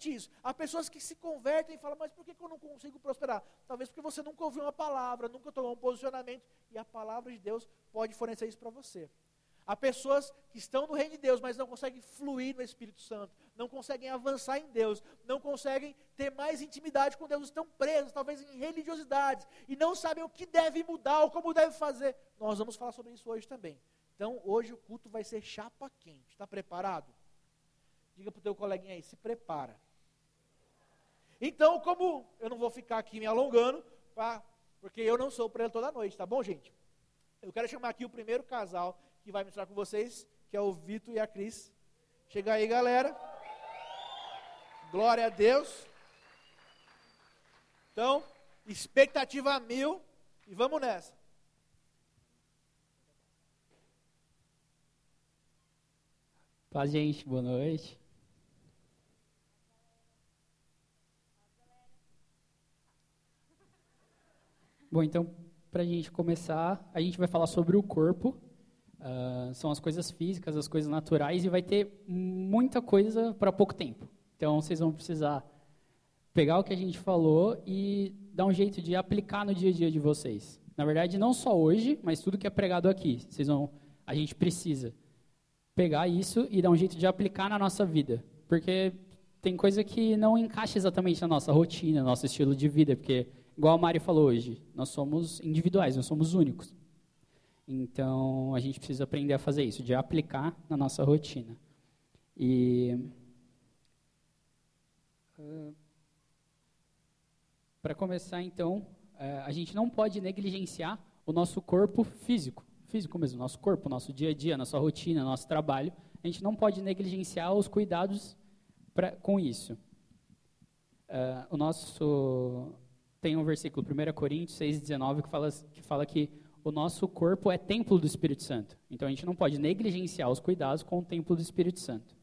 exatamente isso. Há pessoas que se convertem e falam, mas por que, eu não consigo prosperar? Talvez porque você nunca ouviu uma palavra, nunca tomou um posicionamento, e a palavra de Deus pode fornecer isso para você. Há pessoas que estão no reino de Deus, mas não conseguem fluir no Espírito Santo, não conseguem avançar em Deus, não conseguem ter mais intimidade com Deus, estão presos talvez em religiosidades e não sabem o que deve mudar ou como deve fazer. Nós vamos falar sobre isso hoje também. Então, hoje o culto vai ser chapa quente. Está preparado? Diga para o teu coleguinha aí, se prepara. Então, como eu não vou ficar aqui me alongando, pra, porque eu não sou ele toda noite, tá bom, gente? Eu quero chamar aqui o primeiro casal que vai mostrar com vocês, que é o Vitor e a Cris. Chega aí, galera. Glória a Deus. Então, expectativa mil e vamos nessa. Paz, gente, boa noite. Bom, então, para a gente começar, a gente vai falar sobre o corpo Uh, são as coisas físicas, as coisas naturais, e vai ter muita coisa para pouco tempo. Então, vocês vão precisar pegar o que a gente falou e dar um jeito de aplicar no dia a dia de vocês. Na verdade, não só hoje, mas tudo que é pregado aqui. Vocês vão, a gente precisa pegar isso e dar um jeito de aplicar na nossa vida, porque tem coisa que não encaixa exatamente na nossa rotina, no nosso estilo de vida, porque igual a Mari falou hoje, nós somos individuais, nós somos únicos. Então, a gente precisa aprender a fazer isso, de aplicar na nossa rotina. E uh, para começar, então, uh, a gente não pode negligenciar o nosso corpo físico, físico mesmo, nosso corpo, nosso dia a dia, nossa rotina, nosso trabalho. A gente não pode negligenciar os cuidados pra, com isso. Uh, o nosso tem um versículo, 1 Coríntios 6,19, que fala, que fala que o nosso corpo é templo do Espírito Santo. Então a gente não pode negligenciar os cuidados com o templo do Espírito Santo.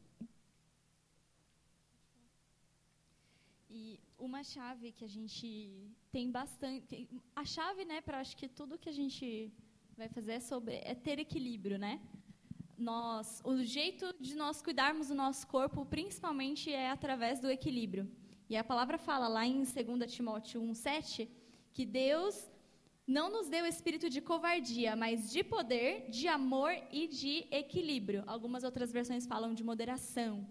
E uma chave que a gente tem bastante, a chave, né, para acho que tudo que a gente vai fazer é sobre é ter equilíbrio, né? Nós, o jeito de nós cuidarmos do nosso corpo, principalmente é através do equilíbrio. E a palavra fala lá em 2 Timóteo 1:7 que Deus não nos deu espírito de covardia, mas de poder, de amor e de equilíbrio. Algumas outras versões falam de moderação.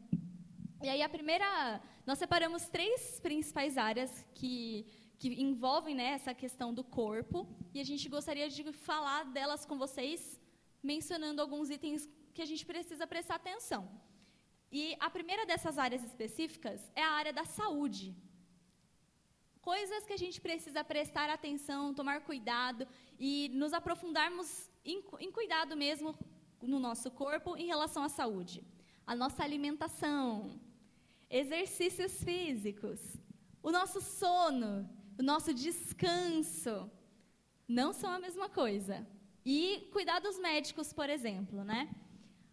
E aí a primeira, nós separamos três principais áreas que que envolvem né, essa questão do corpo e a gente gostaria de falar delas com vocês, mencionando alguns itens que a gente precisa prestar atenção. E a primeira dessas áreas específicas é a área da saúde coisas que a gente precisa prestar atenção, tomar cuidado e nos aprofundarmos em, em cuidado mesmo no nosso corpo em relação à saúde. A nossa alimentação, exercícios físicos, o nosso sono, o nosso descanso, não são a mesma coisa. E cuidados médicos, por exemplo, né?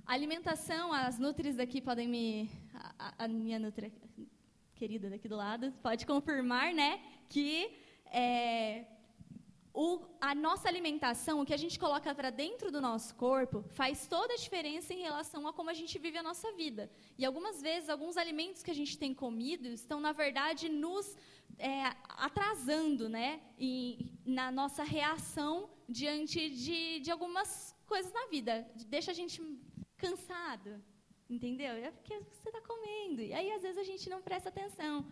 A alimentação, as nutris daqui podem me... A, a minha nutri querida daqui do lado, pode confirmar, né, que é, o, a nossa alimentação, o que a gente coloca para dentro do nosso corpo, faz toda a diferença em relação a como a gente vive a nossa vida. E algumas vezes, alguns alimentos que a gente tem comido estão, na verdade, nos é, atrasando né, em, na nossa reação diante de, de algumas coisas na vida. Deixa a gente cansado, Entendeu? É porque você está comendo. E aí, às vezes, a gente não presta atenção.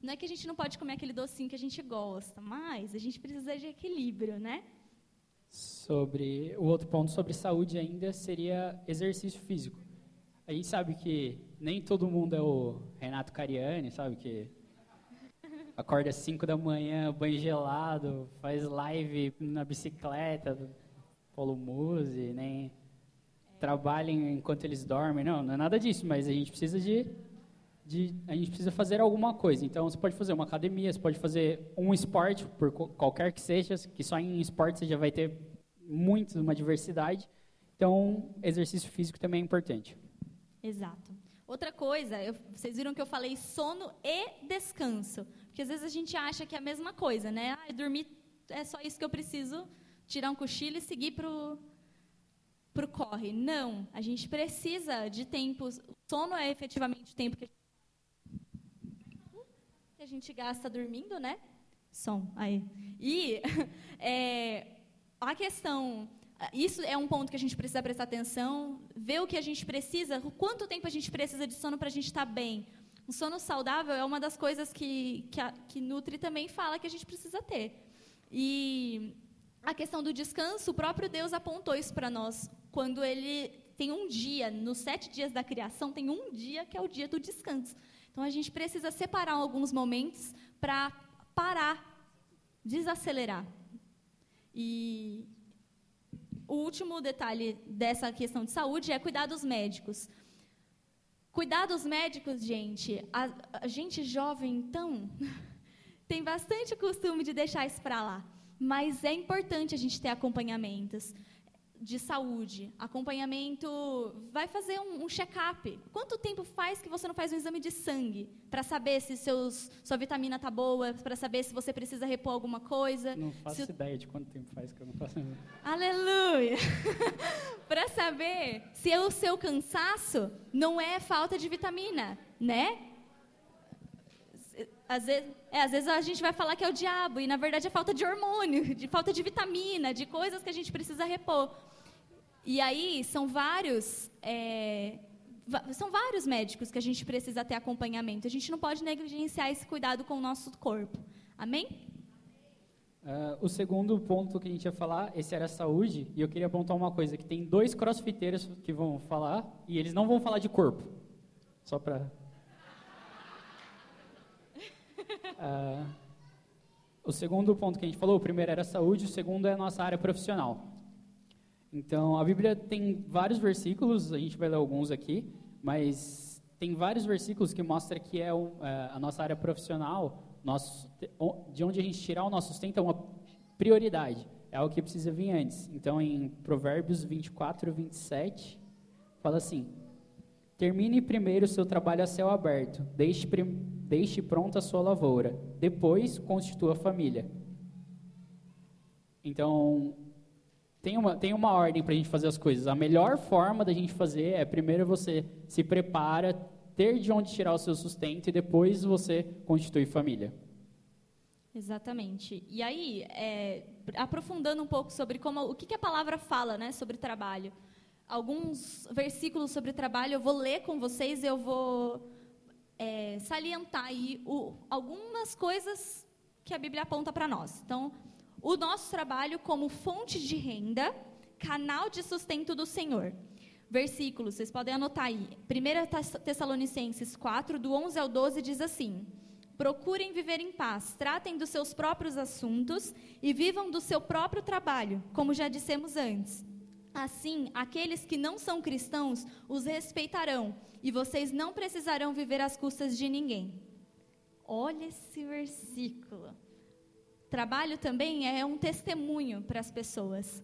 Não é que a gente não pode comer aquele docinho que a gente gosta, mas a gente precisa de equilíbrio, né? Sobre o outro ponto sobre saúde ainda seria exercício físico. A gente sabe que nem todo mundo é o Renato Cariani, sabe que acorda às 5 da manhã, banho gelado, faz live na bicicleta, Paulo Muse, nem trabalhem enquanto eles dormem. Não, não é nada disso, mas a gente precisa de, de a gente precisa fazer alguma coisa. Então, você pode fazer uma academia, você pode fazer um esporte, por qualquer que seja, que só em esporte você já vai ter muito, uma diversidade. Então, exercício físico também é importante. Exato. Outra coisa, eu, vocês viram que eu falei sono e descanso. Porque às vezes a gente acha que é a mesma coisa, né? Ah, dormir é só isso que eu preciso, tirar um cochilo e seguir para o para o corre. Não, a gente precisa de tempos. O sono é efetivamente o tempo que a gente gasta dormindo, né? Som, aí. E é, a questão, isso é um ponto que a gente precisa prestar atenção, ver o que a gente precisa, quanto tempo a gente precisa de sono para a gente estar tá bem. O sono saudável é uma das coisas que, que, a, que Nutri também fala que a gente precisa ter. E a questão do descanso, o próprio Deus apontou isso para nós. Quando ele tem um dia, nos sete dias da criação, tem um dia que é o dia do descanso. Então a gente precisa separar alguns momentos para parar, desacelerar. E o último detalhe dessa questão de saúde é cuidar dos médicos. Cuidar dos médicos, gente, a, a gente jovem, então, tem bastante costume de deixar isso para lá. Mas é importante a gente ter acompanhamentos de saúde, acompanhamento, vai fazer um, um check-up. Quanto tempo faz que você não faz um exame de sangue para saber se seus, sua vitamina tá boa, para saber se você precisa repor alguma coisa? Não faço se... ideia de quanto tempo faz que eu não faço. Aleluia! para saber se o seu cansaço não é falta de vitamina, né? Às vezes, é, às vezes a gente vai falar que é o diabo, e na verdade é falta de hormônio, de falta de vitamina, de coisas que a gente precisa repor. E aí são vários, é, são vários médicos que a gente precisa ter acompanhamento. A gente não pode negligenciar esse cuidado com o nosso corpo. Amém? Uh, o segundo ponto que a gente ia falar, esse era saúde, e eu queria apontar uma coisa, que tem dois crossfiteiros que vão falar, e eles não vão falar de corpo. Só para... Uh, o segundo ponto que a gente falou, o primeiro era saúde, o segundo é a nossa área profissional. Então, a Bíblia tem vários versículos, a gente vai ler alguns aqui, mas tem vários versículos que mostram que é, é a nossa área profissional, nosso, de onde a gente tirar o nosso sustento é uma prioridade, é algo que precisa vir antes. Então, em Provérbios 24, 27, fala assim: Termine primeiro o seu trabalho a céu aberto, deixe, deixe pronta a sua lavoura, depois constitua a família. Então, tem uma, tem uma ordem para a gente fazer as coisas. A melhor forma da gente fazer é primeiro você se prepara, ter de onde tirar o seu sustento e depois você constitui família. Exatamente. E aí, é, aprofundando um pouco sobre como o que, que a palavra fala, né, sobre trabalho. Alguns versículos sobre trabalho eu vou ler com vocês. Eu vou é, salientar aí o, algumas coisas que a Bíblia aponta para nós. Então, o nosso trabalho como fonte de renda, canal de sustento do Senhor. Versículos, vocês podem anotar aí. 1 Tessalonicenses 4, do 11 ao 12, diz assim: Procurem viver em paz, tratem dos seus próprios assuntos e vivam do seu próprio trabalho, como já dissemos antes. Assim, aqueles que não são cristãos os respeitarão e vocês não precisarão viver às custas de ninguém. Olha esse versículo. Trabalho também é um testemunho para as pessoas.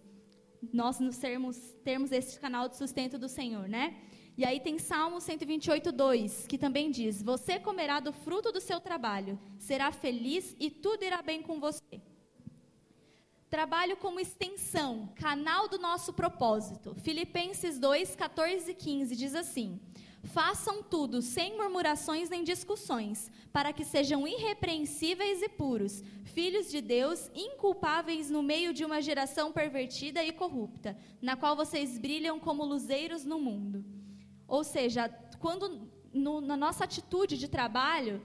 Nós nos termos, termos esse canal de sustento do Senhor, né? E aí tem Salmo 128, 2, que também diz: Você comerá do fruto do seu trabalho, será feliz e tudo irá bem com você. Trabalho como extensão, canal do nosso propósito. Filipenses 2, 14 e 15 diz assim: Façam tudo sem murmurações nem discussões, para que sejam irrepreensíveis e puros, filhos de Deus, inculpáveis no meio de uma geração pervertida e corrupta, na qual vocês brilham como luzeiros no mundo. Ou seja, quando no, na nossa atitude de trabalho,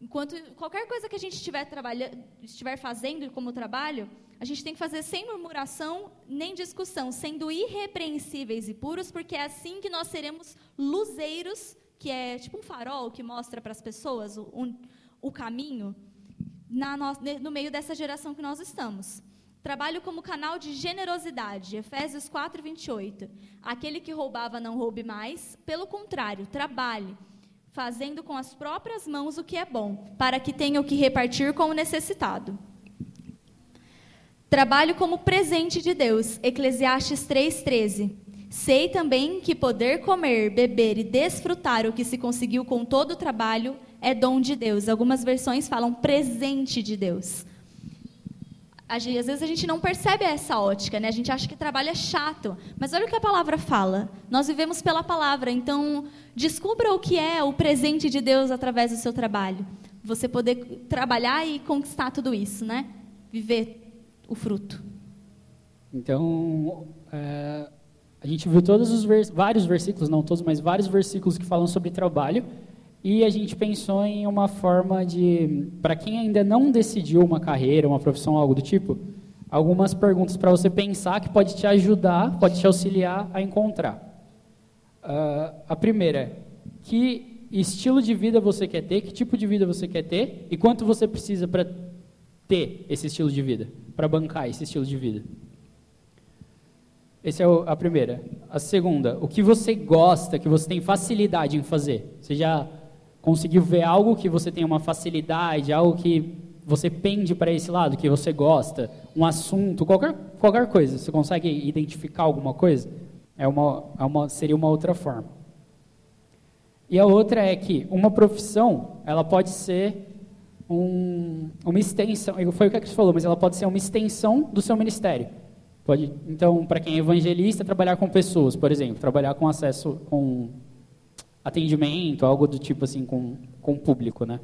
enquanto qualquer coisa que a gente estiver, estiver fazendo como trabalho, a gente tem que fazer sem murmuração nem discussão, sendo irrepreensíveis e puros, porque é assim que nós seremos luzeiros, que é tipo um farol que mostra para as pessoas o, um, o caminho no, no meio dessa geração que nós estamos. Trabalho como canal de generosidade, Efésios 4, 28. Aquele que roubava não roube mais, pelo contrário, trabalhe, fazendo com as próprias mãos o que é bom, para que tenha o que repartir com o necessitado. Trabalho como presente de Deus. Eclesiastes 3:13. Sei também que poder comer, beber e desfrutar o que se conseguiu com todo o trabalho é dom de Deus. Algumas versões falam presente de Deus. Às vezes a gente não percebe essa ótica, né? A gente acha que trabalho é chato, mas olha o que a palavra fala. Nós vivemos pela palavra, então descubra o que é o presente de Deus através do seu trabalho. você poder trabalhar e conquistar tudo isso, né? Viver o fruto. Então, é, a gente viu todos os vers vários versículos, não todos, mas vários versículos que falam sobre trabalho. E a gente pensou em uma forma de, para quem ainda não decidiu uma carreira, uma profissão, algo do tipo, algumas perguntas para você pensar que pode te ajudar, pode te auxiliar a encontrar. Uh, a primeira é, que estilo de vida você quer ter, que tipo de vida você quer ter e quanto você precisa para ter esse estilo de vida, para bancar esse estilo de vida. Essa é a primeira. A segunda, o que você gosta, que você tem facilidade em fazer. Você já conseguiu ver algo que você tem uma facilidade, algo que você pende para esse lado, que você gosta, um assunto, qualquer, qualquer coisa. Você consegue identificar alguma coisa? É uma, é uma, seria uma outra forma. E a outra é que uma profissão, ela pode ser um, uma extensão, foi o que você falou, mas ela pode ser uma extensão do seu ministério. Pode, então, para quem é evangelista, trabalhar com pessoas, por exemplo, trabalhar com acesso, com atendimento, algo do tipo assim, com, com público, né?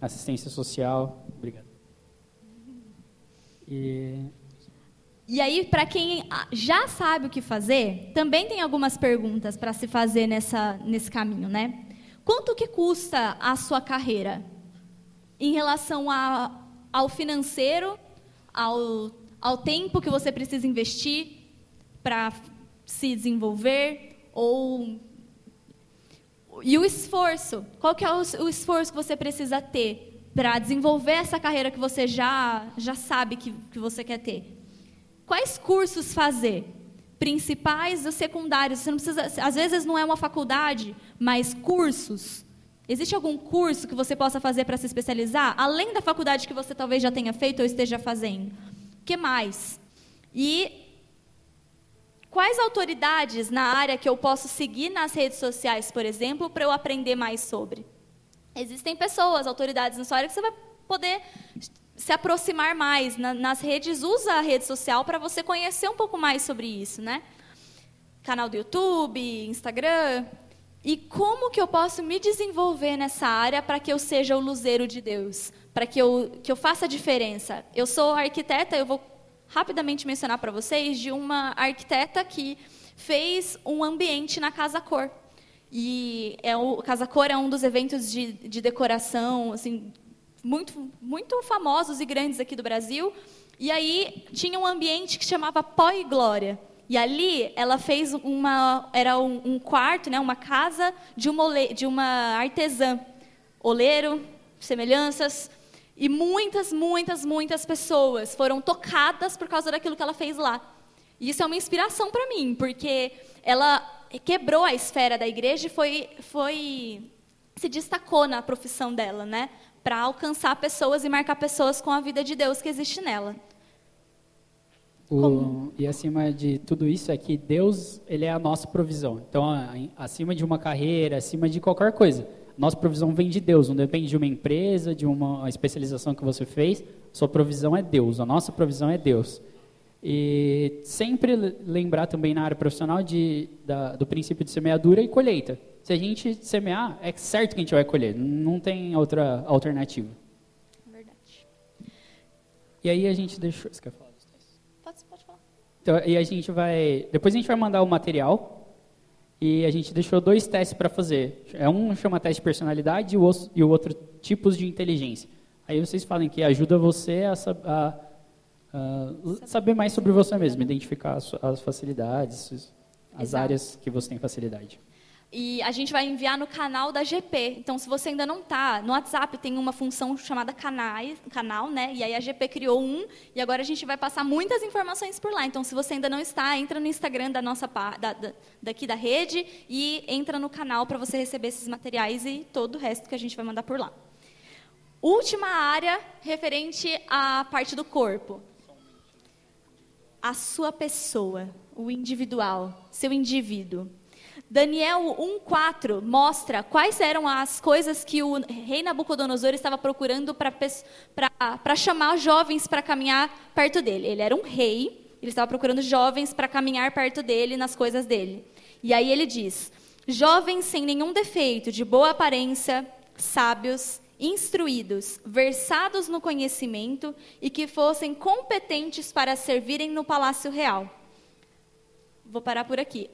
Assistência social. Obrigado. E, e aí, para quem já sabe o que fazer, também tem algumas perguntas para se fazer nessa, nesse caminho, né? Quanto que custa a sua carreira em relação a, ao financeiro, ao ao tempo que você precisa investir para se desenvolver ou e o esforço. Qual que é o, esforço que você precisa ter para desenvolver essa carreira que você já já sabe que, que você quer ter? Quais cursos fazer? Principais ou secundários? Você não precisa, às vezes não é uma faculdade, mas cursos. Existe algum curso que você possa fazer para se especializar, além da faculdade que você talvez já tenha feito ou esteja fazendo? que mais? E quais autoridades na área que eu posso seguir nas redes sociais, por exemplo, para eu aprender mais sobre? Existem pessoas, autoridades na sua área que você vai poder se aproximar mais. Na, nas redes, usa a rede social para você conhecer um pouco mais sobre isso, né? Canal do YouTube, Instagram. E como que eu posso me desenvolver nessa área para que eu seja o luzeiro de Deus? para que eu, que eu faça a diferença. Eu sou arquiteta, eu vou rapidamente mencionar para vocês de uma arquiteta que fez um ambiente na Casa Cor. E é o Casa Cor é um dos eventos de, de decoração assim muito muito famosos e grandes aqui do Brasil. E aí tinha um ambiente que chamava Pó e Glória. E ali ela fez uma era um, um quarto, né, uma casa de uma de uma artesã, oleiro, semelhanças, e muitas, muitas, muitas pessoas foram tocadas por causa daquilo que ela fez lá. E isso é uma inspiração para mim, porque ela quebrou a esfera da igreja e foi, foi se destacou na profissão dela, né? Para alcançar pessoas e marcar pessoas com a vida de Deus que existe nela. O, e acima de tudo isso é que Deus ele é a nossa provisão. Então, acima de uma carreira, acima de qualquer coisa, nossa provisão vem de Deus, não depende de uma empresa, de uma especialização que você fez. Sua provisão é Deus, a nossa provisão é Deus. E sempre lembrar também na área profissional de, da, do princípio de semeadura e colheita. Se a gente semear, é certo que a gente vai colher, não tem outra alternativa. Verdade. E aí a gente deixou. Você quer falar dos testes? Pode, pode falar. Então, e a gente vai. Depois a gente vai mandar o material e a gente deixou dois testes para fazer. É um chama teste de personalidade e o, outro, e o outro tipos de inteligência. Aí vocês falam que ajuda você a, a, a saber mais sobre você mesmo, identificar as, as facilidades, as Exato. áreas que você tem facilidade. E a gente vai enviar no canal da GP. Então, se você ainda não está, no WhatsApp tem uma função chamada canal, né? E aí a GP criou um, e agora a gente vai passar muitas informações por lá. Então, se você ainda não está, entra no Instagram da nossa da, da, daqui da rede e entra no canal para você receber esses materiais e todo o resto que a gente vai mandar por lá. Última área referente à parte do corpo. A sua pessoa, o individual, seu indivíduo. Daniel 1,4 mostra quais eram as coisas que o rei Nabucodonosor estava procurando para chamar jovens para caminhar perto dele. Ele era um rei, ele estava procurando jovens para caminhar perto dele nas coisas dele. E aí ele diz: jovens sem nenhum defeito, de boa aparência, sábios, instruídos, versados no conhecimento e que fossem competentes para servirem no palácio real. Vou parar por aqui.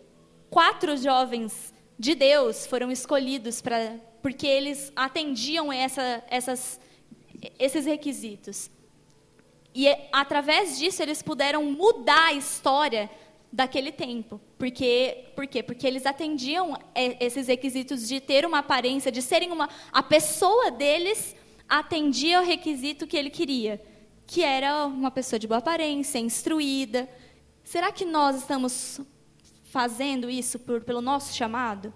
Quatro jovens de Deus foram escolhidos para porque eles atendiam essa, essas, esses requisitos. E através disso eles puderam mudar a história daquele tempo. Porque, por quê? Porque eles atendiam é, esses requisitos de ter uma aparência, de serem uma. A pessoa deles atendia ao requisito que ele queria, que era uma pessoa de boa aparência, instruída. Será que nós estamos fazendo isso por, pelo nosso chamado?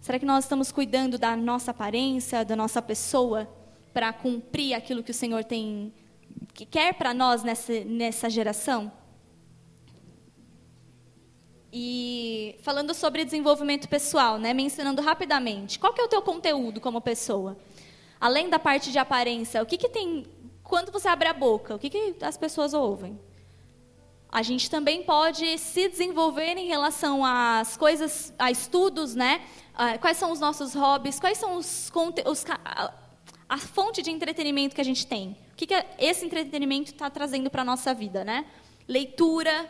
Será que nós estamos cuidando da nossa aparência, da nossa pessoa, para cumprir aquilo que o Senhor tem que quer para nós nessa, nessa geração? E falando sobre desenvolvimento pessoal, né, mencionando rapidamente, qual que é o teu conteúdo como pessoa? Além da parte de aparência, o que, que tem quando você abre a boca? O que, que as pessoas ouvem? A gente também pode se desenvolver em relação às coisas, a estudos, né? Ah, quais são os nossos hobbies? Quais são os, os a fonte de entretenimento que a gente tem? O que, que esse entretenimento está trazendo para a nossa vida, né? Leitura,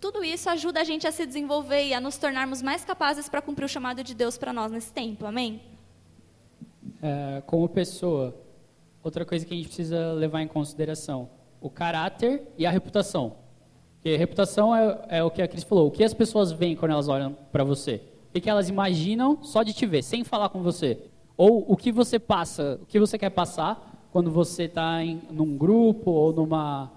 tudo isso ajuda a gente a se desenvolver e a nos tornarmos mais capazes para cumprir o chamado de Deus para nós nesse tempo, amém? É, como pessoa, outra coisa que a gente precisa levar em consideração, o caráter e a reputação. Porque reputação é, é o que a Cris falou, o que as pessoas veem quando elas olham para você. O que elas imaginam só de te ver, sem falar com você. Ou o que você passa, o que você quer passar quando você está num grupo ou numa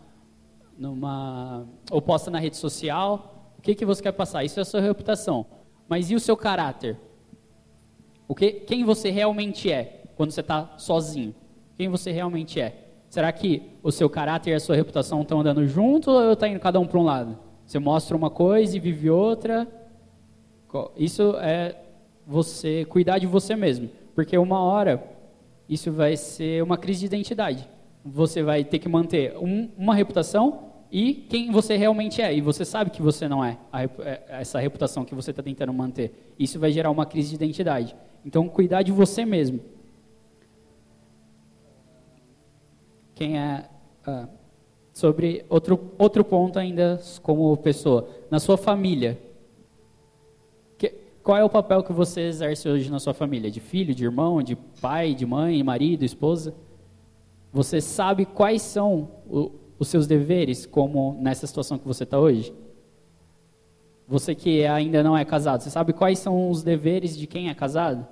numa ou posta na rede social, o que que você quer passar? Isso é a sua reputação. Mas e o seu caráter? O que quem você realmente é quando você está sozinho? Quem você realmente é? Será que o seu caráter e a sua reputação estão andando junto ou está indo cada um para um lado? Você mostra uma coisa e vive outra. Isso é você cuidar de você mesmo, porque uma hora isso vai ser uma crise de identidade. Você vai ter que manter um, uma reputação e quem você realmente é. E você sabe que você não é a, é, essa reputação que você está tentando manter. Isso vai gerar uma crise de identidade. Então, cuidar de você mesmo. Quem é. Ah, sobre outro, outro ponto ainda como pessoa. Na sua família, qual é o papel que você exerce hoje na sua família? De filho, de irmão, de pai, de mãe, marido, esposa? Você sabe quais são o, os seus deveres, como nessa situação que você está hoje? Você que ainda não é casado, você sabe quais são os deveres de quem é casado?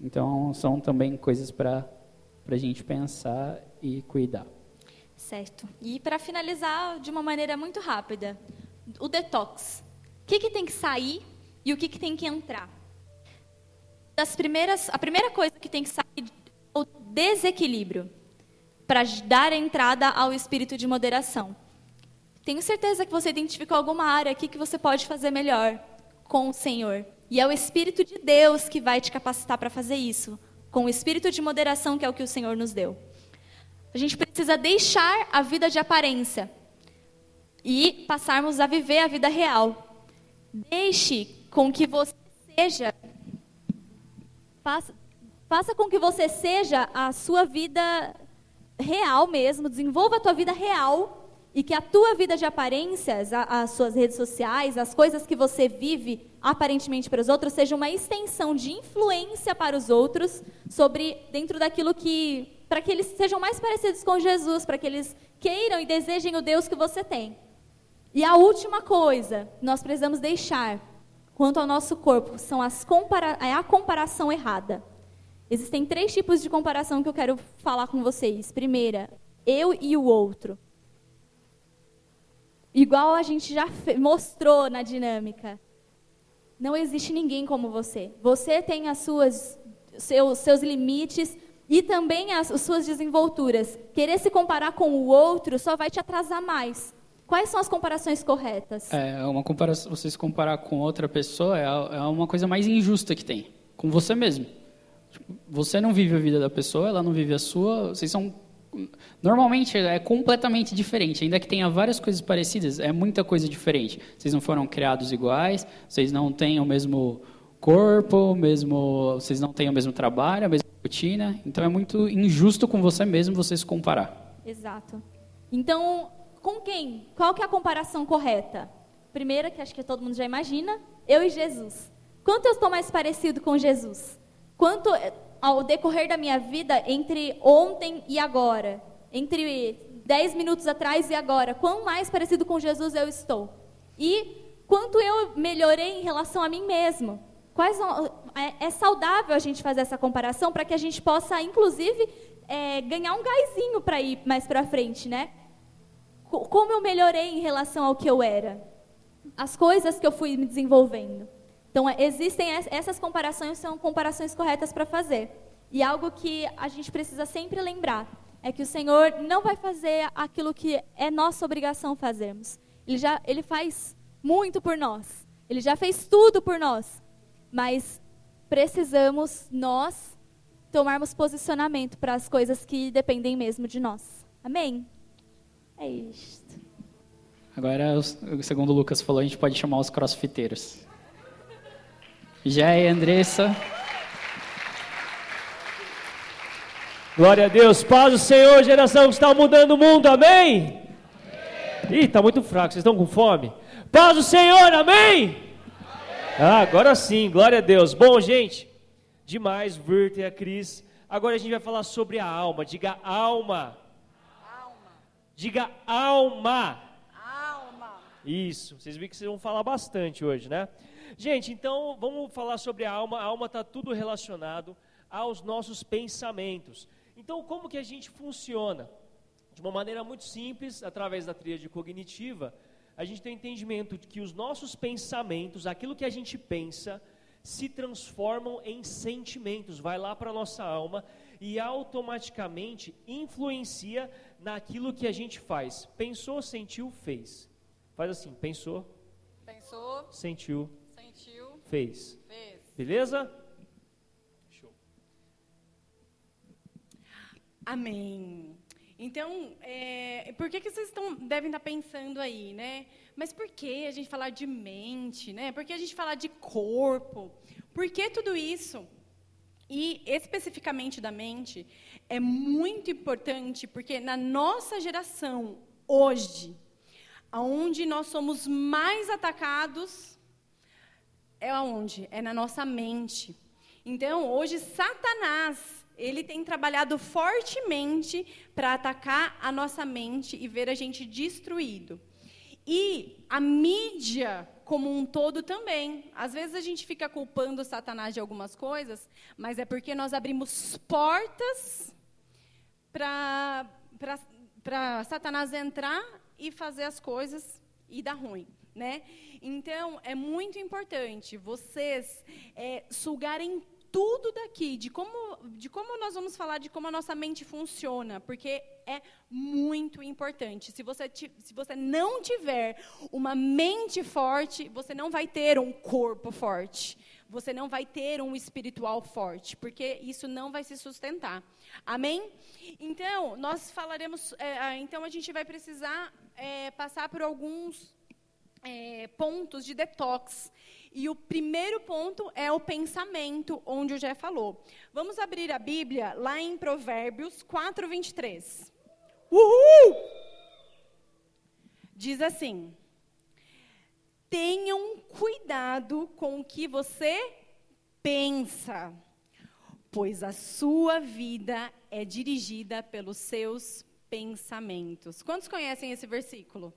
Então, são também coisas para a gente pensar e cuidar. Certo. E para finalizar de uma maneira muito rápida, o detox. O que, que tem que sair e o que, que tem que entrar. Das primeiras, a primeira coisa que tem que sair é o desequilíbrio para dar entrada ao espírito de moderação. Tenho certeza que você identificou alguma área aqui que você pode fazer melhor com o Senhor. E é o Espírito de Deus que vai te capacitar para fazer isso, com o espírito de moderação que é o que o Senhor nos deu. A gente precisa deixar a vida de aparência e passarmos a viver a vida real. Deixe com que você seja. Faça, faça com que você seja a sua vida real mesmo, desenvolva a tua vida real e que a tua vida de aparências, a, as suas redes sociais, as coisas que você vive aparentemente para os outros, seja uma extensão de influência para os outros sobre dentro daquilo que para que eles sejam mais parecidos com Jesus, para que eles queiram e desejem o Deus que você tem. E a última coisa, nós precisamos deixar quanto ao nosso corpo são as compara é a comparação errada. Existem três tipos de comparação que eu quero falar com vocês. Primeira, eu e o outro. Igual a gente já mostrou na dinâmica. Não existe ninguém como você. Você tem as suas seus, seus limites e também as, as suas desenvolturas. Querer se comparar com o outro só vai te atrasar mais. Quais são as comparações corretas? É, uma comparação, você se comparar com outra pessoa é, é uma coisa mais injusta que tem, com você mesmo. Você não vive a vida da pessoa, ela não vive a sua, vocês são Normalmente é completamente diferente, ainda que tenha várias coisas parecidas, é muita coisa diferente. Vocês não foram criados iguais, vocês não têm o mesmo corpo, mesmo, vocês não têm o mesmo trabalho, a mesma rotina. Então é muito injusto com você mesmo você se comparar. Exato. Então, com quem? Qual que é a comparação correta? Primeira, que acho que todo mundo já imagina, eu e Jesus. Quanto eu estou mais parecido com Jesus? Quanto eh, ao decorrer da minha vida entre ontem e agora, entre 10 minutos atrás e agora, quão mais parecido com Jesus eu estou? E quanto eu melhorei em relação a mim mesmo? Quais é, é saudável a gente fazer essa comparação para que a gente possa, inclusive, é, ganhar um gásinho para ir mais para frente, né? Como eu melhorei em relação ao que eu era? As coisas que eu fui me desenvolvendo. Então, é, existem essas comparações, são comparações corretas para fazer. E algo que a gente precisa sempre lembrar é que o Senhor não vai fazer aquilo que é nossa obrigação fazermos. Ele já ele faz muito por nós. Ele já fez tudo por nós. Mas precisamos nós tomarmos posicionamento para as coisas que dependem mesmo de nós. Amém? É isto. Agora, segundo o Lucas falou, a gente pode chamar os crossfiteiros. Jé, Andressa. Glória a Deus. Paz do Senhor, geração que está mudando o mundo. Amém? amém. Ih, está muito fraco. Vocês estão com fome? Paz do Senhor. Amém? Ah, agora sim. Glória a Deus. Bom, gente. Demais, Virt e a Cris. Agora a gente vai falar sobre a alma. Diga alma. Alma. Diga alma. Alma. Isso. Vocês viram que vocês vão falar bastante hoje, né? Gente, então vamos falar sobre a alma. A alma está tudo relacionado aos nossos pensamentos. Então, como que a gente funciona? De uma maneira muito simples, através da tríade cognitiva, a gente tem entendimento de que os nossos pensamentos, aquilo que a gente pensa, se transformam em sentimentos, vai lá para a nossa alma e automaticamente influencia naquilo que a gente faz. Pensou, sentiu, fez. Faz assim, pensou, pensou, sentiu, sentiu, fez. fez. Beleza? Amém. Então, é, por que, que vocês estão, devem estar pensando aí, né? Mas por que a gente falar de mente, né? Por que a gente falar de corpo? Por que tudo isso? E especificamente da mente, é muito importante porque na nossa geração, hoje, aonde nós somos mais atacados, é aonde? É na nossa mente. Então, hoje, Satanás ele tem trabalhado fortemente para atacar a nossa mente e ver a gente destruído. E a mídia como um todo também. Às vezes a gente fica culpando Satanás de algumas coisas, mas é porque nós abrimos portas para Satanás entrar e fazer as coisas e dar ruim. Né? Então, é muito importante vocês é, sugarem tudo daqui, de como, de como nós vamos falar de como a nossa mente funciona, porque é muito importante. Se você, se você não tiver uma mente forte, você não vai ter um corpo forte. Você não vai ter um espiritual forte, porque isso não vai se sustentar. Amém? Então, nós falaremos. É, então, a gente vai precisar é, passar por alguns é, pontos de detox. E o primeiro ponto é o pensamento, onde o Jé falou. Vamos abrir a Bíblia lá em Provérbios 4, 23. Uhul! Diz assim: Tenham cuidado com o que você pensa, pois a sua vida é dirigida pelos seus pensamentos. Quantos conhecem esse versículo?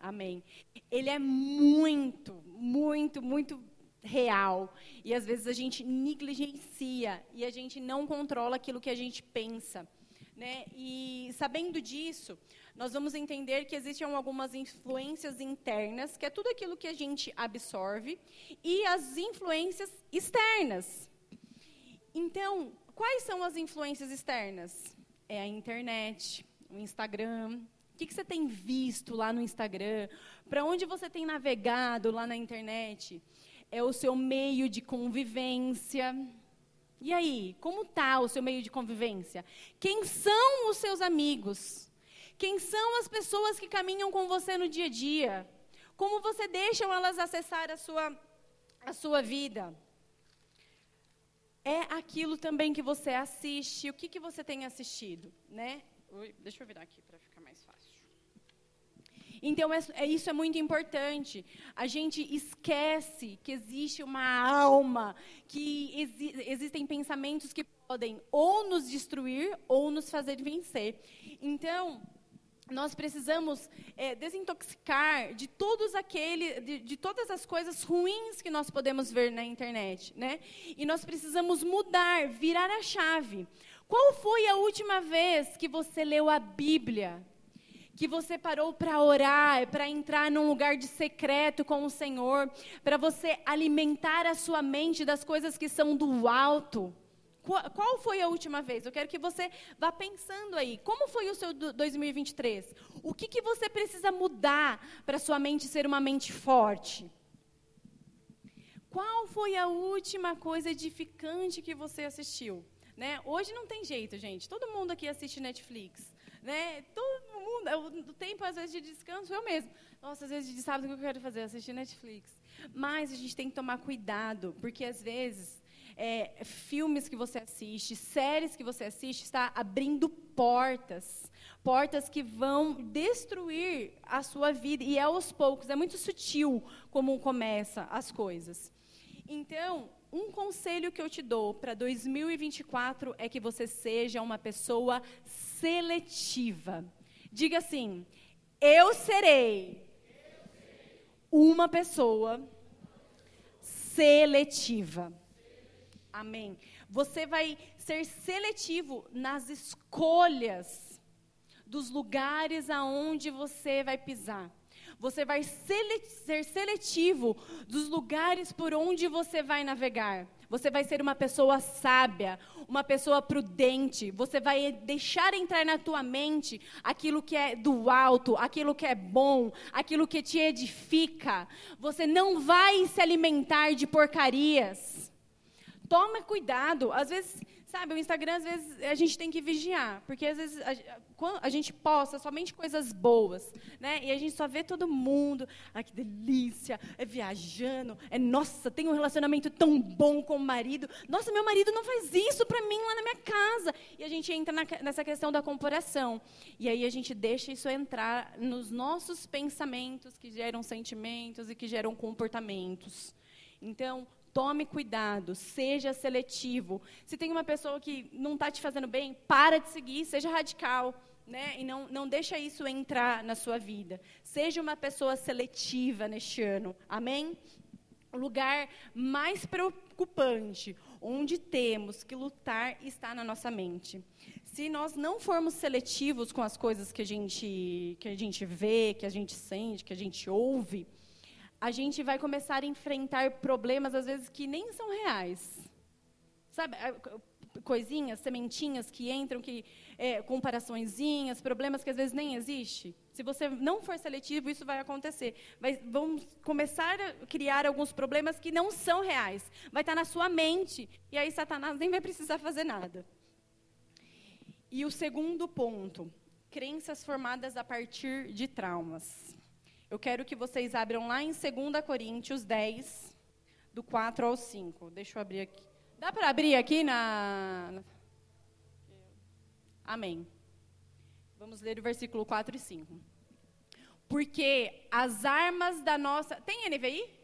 Amém. Ele é muito, muito, muito real. E às vezes a gente negligencia e a gente não controla aquilo que a gente pensa. Né? E sabendo disso, nós vamos entender que existem algumas influências internas, que é tudo aquilo que a gente absorve, e as influências externas. Então, quais são as influências externas? É a internet, o Instagram, que, que você tem visto lá no Instagram? Para onde você tem navegado lá na internet? É o seu meio de convivência. E aí, como está o seu meio de convivência? Quem são os seus amigos? Quem são as pessoas que caminham com você no dia a dia? Como você deixa elas acessar a sua, a sua vida? é aquilo também que você assiste? O que, que você tem assistido, né? Ui, deixa eu virar aqui para ficar mais fácil. Então, é, é, isso é muito importante. A gente esquece que existe uma alma, que exi existem pensamentos que podem ou nos destruir ou nos fazer vencer. Então, nós precisamos é, desintoxicar de todos aquele, de, de, todas as coisas ruins que nós podemos ver na internet, né? E nós precisamos mudar, virar a chave. Qual foi a última vez que você leu a Bíblia? Que você parou para orar, para entrar num lugar de secreto com o Senhor, para você alimentar a sua mente das coisas que são do alto? Qual foi a última vez? Eu quero que você vá pensando aí. Como foi o seu 2023? O que, que você precisa mudar para sua mente ser uma mente forte? Qual foi a última coisa edificante que você assistiu? Né? Hoje não tem jeito, gente. Todo mundo aqui assiste Netflix. Né? Todo mundo, o tempo às vezes de descanso eu mesmo. Nossa, às vezes de sábado o que eu quero fazer? Assistir Netflix. Mas a gente tem que tomar cuidado, porque às vezes é, filmes que você assiste, séries que você assiste, está abrindo portas. Portas que vão destruir a sua vida. E é aos poucos, é muito sutil como começa as coisas. Então, um conselho que eu te dou para 2024 é que você seja uma pessoa seletiva. Diga assim: eu serei uma pessoa seletiva. Amém. Você vai ser seletivo nas escolhas dos lugares aonde você vai pisar. Você vai ser seletivo dos lugares por onde você vai navegar. Você vai ser uma pessoa sábia, uma pessoa prudente. Você vai deixar entrar na tua mente aquilo que é do alto, aquilo que é bom, aquilo que te edifica. Você não vai se alimentar de porcarias. Toma cuidado. Às vezes, sabe, o Instagram, às vezes, a gente tem que vigiar. Porque, às vezes, a, a gente posta somente coisas boas. Né? E a gente só vê todo mundo. Ai, que delícia. É viajando. É, nossa, tem um relacionamento tão bom com o marido. Nossa, meu marido não faz isso para mim lá na minha casa. E a gente entra na, nessa questão da comparação. E aí a gente deixa isso entrar nos nossos pensamentos, que geram sentimentos e que geram comportamentos. Então, Tome cuidado, seja seletivo. Se tem uma pessoa que não está te fazendo bem, para de seguir, seja radical. Né? E não, não deixa isso entrar na sua vida. Seja uma pessoa seletiva neste ano. Amém? O lugar mais preocupante, onde temos que lutar, está na nossa mente. Se nós não formos seletivos com as coisas que a gente, que a gente vê, que a gente sente, que a gente ouve, a gente vai começar a enfrentar problemas, às vezes, que nem são reais. Sabe, coisinhas, sementinhas que entram, que é, comparaçõezinhas, problemas que às vezes nem existe. Se você não for seletivo, isso vai acontecer. Vamos começar a criar alguns problemas que não são reais. Vai estar na sua mente. E aí Satanás nem vai precisar fazer nada. E o segundo ponto, crenças formadas a partir de traumas. Eu quero que vocês abram lá em 2 Coríntios 10, do 4 ao 5. Deixa eu abrir aqui. Dá para abrir aqui na. Amém. Vamos ler o versículo 4 e 5. Porque as armas da nossa. Tem NVI?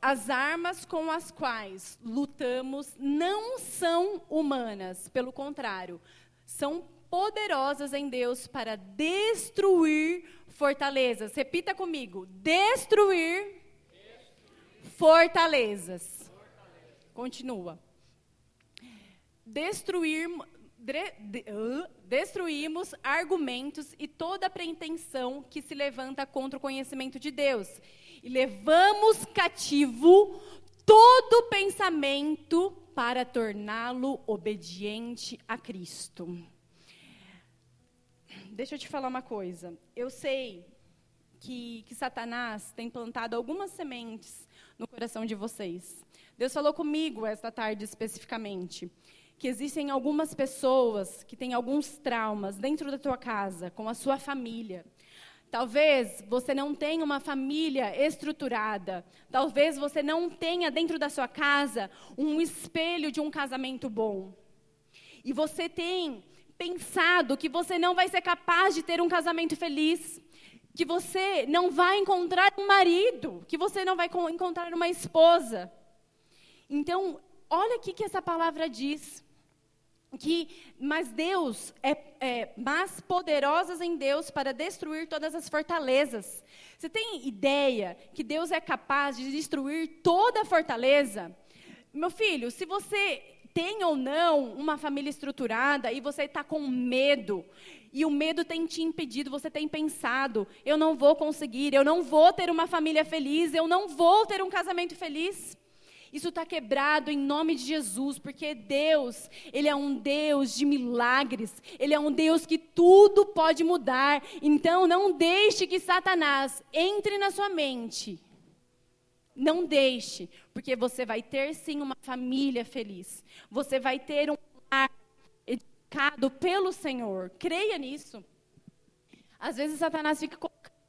As armas com as quais lutamos não são humanas, pelo contrário, são poderosas em Deus para destruir fortalezas. Repita comigo: destruir, destruir. Fortalezas. fortalezas. Continua. Destruir, de, de, uh, destruímos argumentos e toda pretensão que se levanta contra o conhecimento de Deus. E levamos cativo todo pensamento para torná-lo obediente a Cristo deixa eu te falar uma coisa. Eu sei que, que Satanás tem plantado algumas sementes no coração de vocês. Deus falou comigo esta tarde especificamente que existem algumas pessoas que têm alguns traumas dentro da tua casa, com a sua família. Talvez você não tenha uma família estruturada. Talvez você não tenha dentro da sua casa um espelho de um casamento bom. E você tem pensado que você não vai ser capaz de ter um casamento feliz, que você não vai encontrar um marido, que você não vai encontrar uma esposa. Então, olha o que essa palavra diz que mas Deus é, é mas poderosas em Deus para destruir todas as fortalezas. Você tem ideia que Deus é capaz de destruir toda a fortaleza? Meu filho, se você tem ou não uma família estruturada e você está com medo e o medo tem te impedido, você tem pensado, eu não vou conseguir, eu não vou ter uma família feliz, eu não vou ter um casamento feliz. Isso está quebrado em nome de Jesus, porque Deus, Ele é um Deus de milagres, Ele é um Deus que tudo pode mudar. Então, não deixe que Satanás entre na sua mente. Não deixe, porque você vai ter sim uma família feliz. Você vai ter um lar edificado pelo Senhor. Creia nisso. Às vezes Satanás fica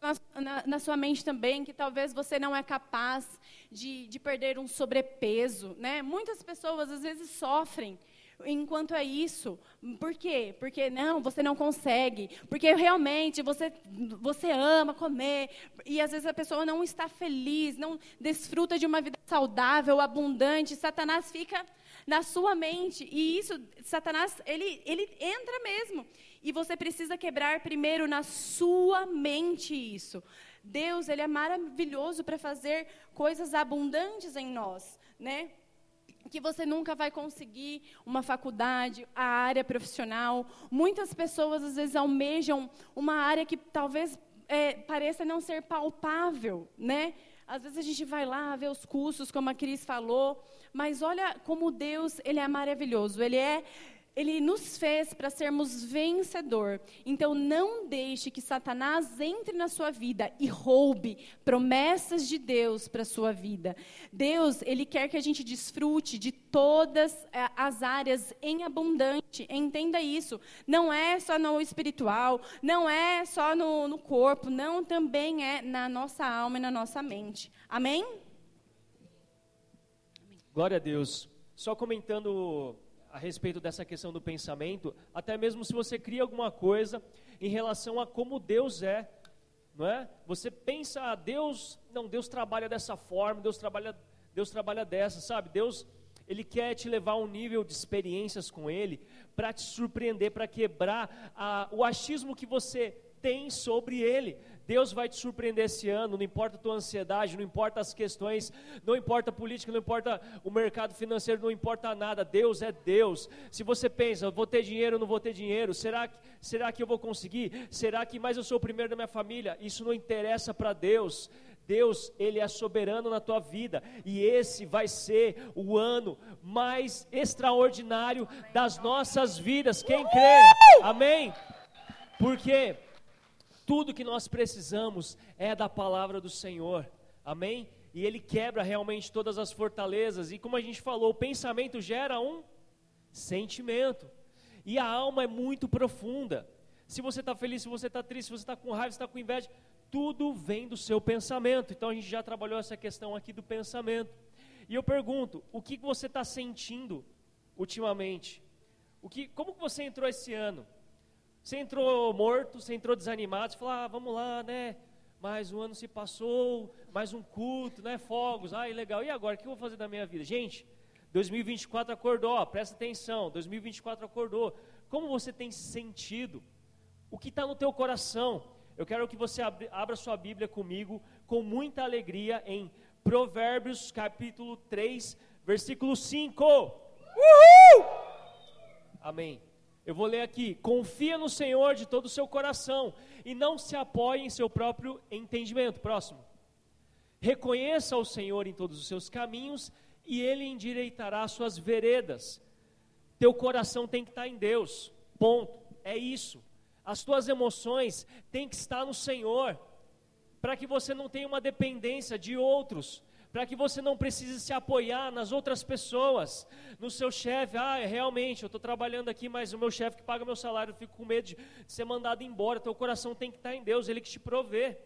na, na, na, sua mente também que talvez você não é capaz de, de perder um sobrepeso, né? Muitas pessoas às vezes sofrem enquanto é isso. Por quê? Porque não, você não consegue. Porque realmente você, você ama comer. E às vezes a pessoa não está feliz, não desfruta de uma vida saudável, abundante. Satanás fica na sua mente. E isso, Satanás, ele, ele entra mesmo. E você precisa quebrar primeiro na sua mente isso. Deus, ele é maravilhoso para fazer coisas abundantes em nós, né? Que você nunca vai conseguir uma faculdade, a área profissional. Muitas pessoas às vezes almejam uma área que talvez é, pareça não ser palpável, né? Às vezes a gente vai lá ver os cursos, como a Cris falou, mas olha como Deus ele é maravilhoso. Ele é ele nos fez para sermos vencedor. Então não deixe que Satanás entre na sua vida e roube promessas de Deus para sua vida. Deus, ele quer que a gente desfrute de todas eh, as áreas em abundante. Entenda isso. Não é só no espiritual, não é só no, no corpo, não também é na nossa alma e na nossa mente. Amém? Glória a Deus. Só comentando a respeito dessa questão do pensamento, até mesmo se você cria alguma coisa em relação a como Deus é, não é? Você pensa, ah, Deus, não, Deus trabalha dessa forma, Deus trabalha, Deus trabalha dessa, sabe? Deus, ele quer te levar a um nível de experiências com Ele, para te surpreender, para quebrar a, o achismo que você tem sobre Ele. Deus vai te surpreender esse ano, não importa a tua ansiedade, não importa as questões, não importa a política, não importa o mercado financeiro, não importa nada. Deus é Deus. Se você pensa, vou ter dinheiro ou não vou ter dinheiro, será que, será que eu vou conseguir? Será que mais eu sou o primeiro da minha família? Isso não interessa para Deus. Deus, Ele é soberano na tua vida, e esse vai ser o ano mais extraordinário das nossas vidas. Quem crê? Amém? Porque tudo que nós precisamos é da palavra do Senhor. Amém? E ele quebra realmente todas as fortalezas. E como a gente falou, o pensamento gera um sentimento. E a alma é muito profunda. Se você está feliz, se você está triste, se você está com raiva, se está com inveja, tudo vem do seu pensamento. Então a gente já trabalhou essa questão aqui do pensamento. E eu pergunto, o que você está sentindo ultimamente? O que, como que você entrou esse ano? Você entrou morto, você entrou desanimado, você falou, ah, vamos lá, né? Mais um ano se passou, mais um culto, né? Fogos, ai, legal. E agora, o que eu vou fazer da minha vida? Gente, 2024 acordou, ó, presta atenção, 2024 acordou. Como você tem sentido? O que está no teu coração? Eu quero que você abra, sua Bíblia comigo com muita alegria em Provérbios capítulo 3, versículo 5. Uhul! Amém. Eu vou ler aqui: confia no Senhor de todo o seu coração e não se apoie em seu próprio entendimento. Próximo. Reconheça o Senhor em todos os seus caminhos e ele endireitará suas veredas. Teu coração tem que estar em Deus. Ponto. É isso. As tuas emoções têm que estar no Senhor, para que você não tenha uma dependência de outros, para que você não precise se apoiar nas outras pessoas, no seu chefe. Ah, realmente, eu estou trabalhando aqui, mas o meu chefe que paga meu salário, eu fico com medo de, ser mandado embora. Teu coração tem que estar em Deus, Ele que te provê.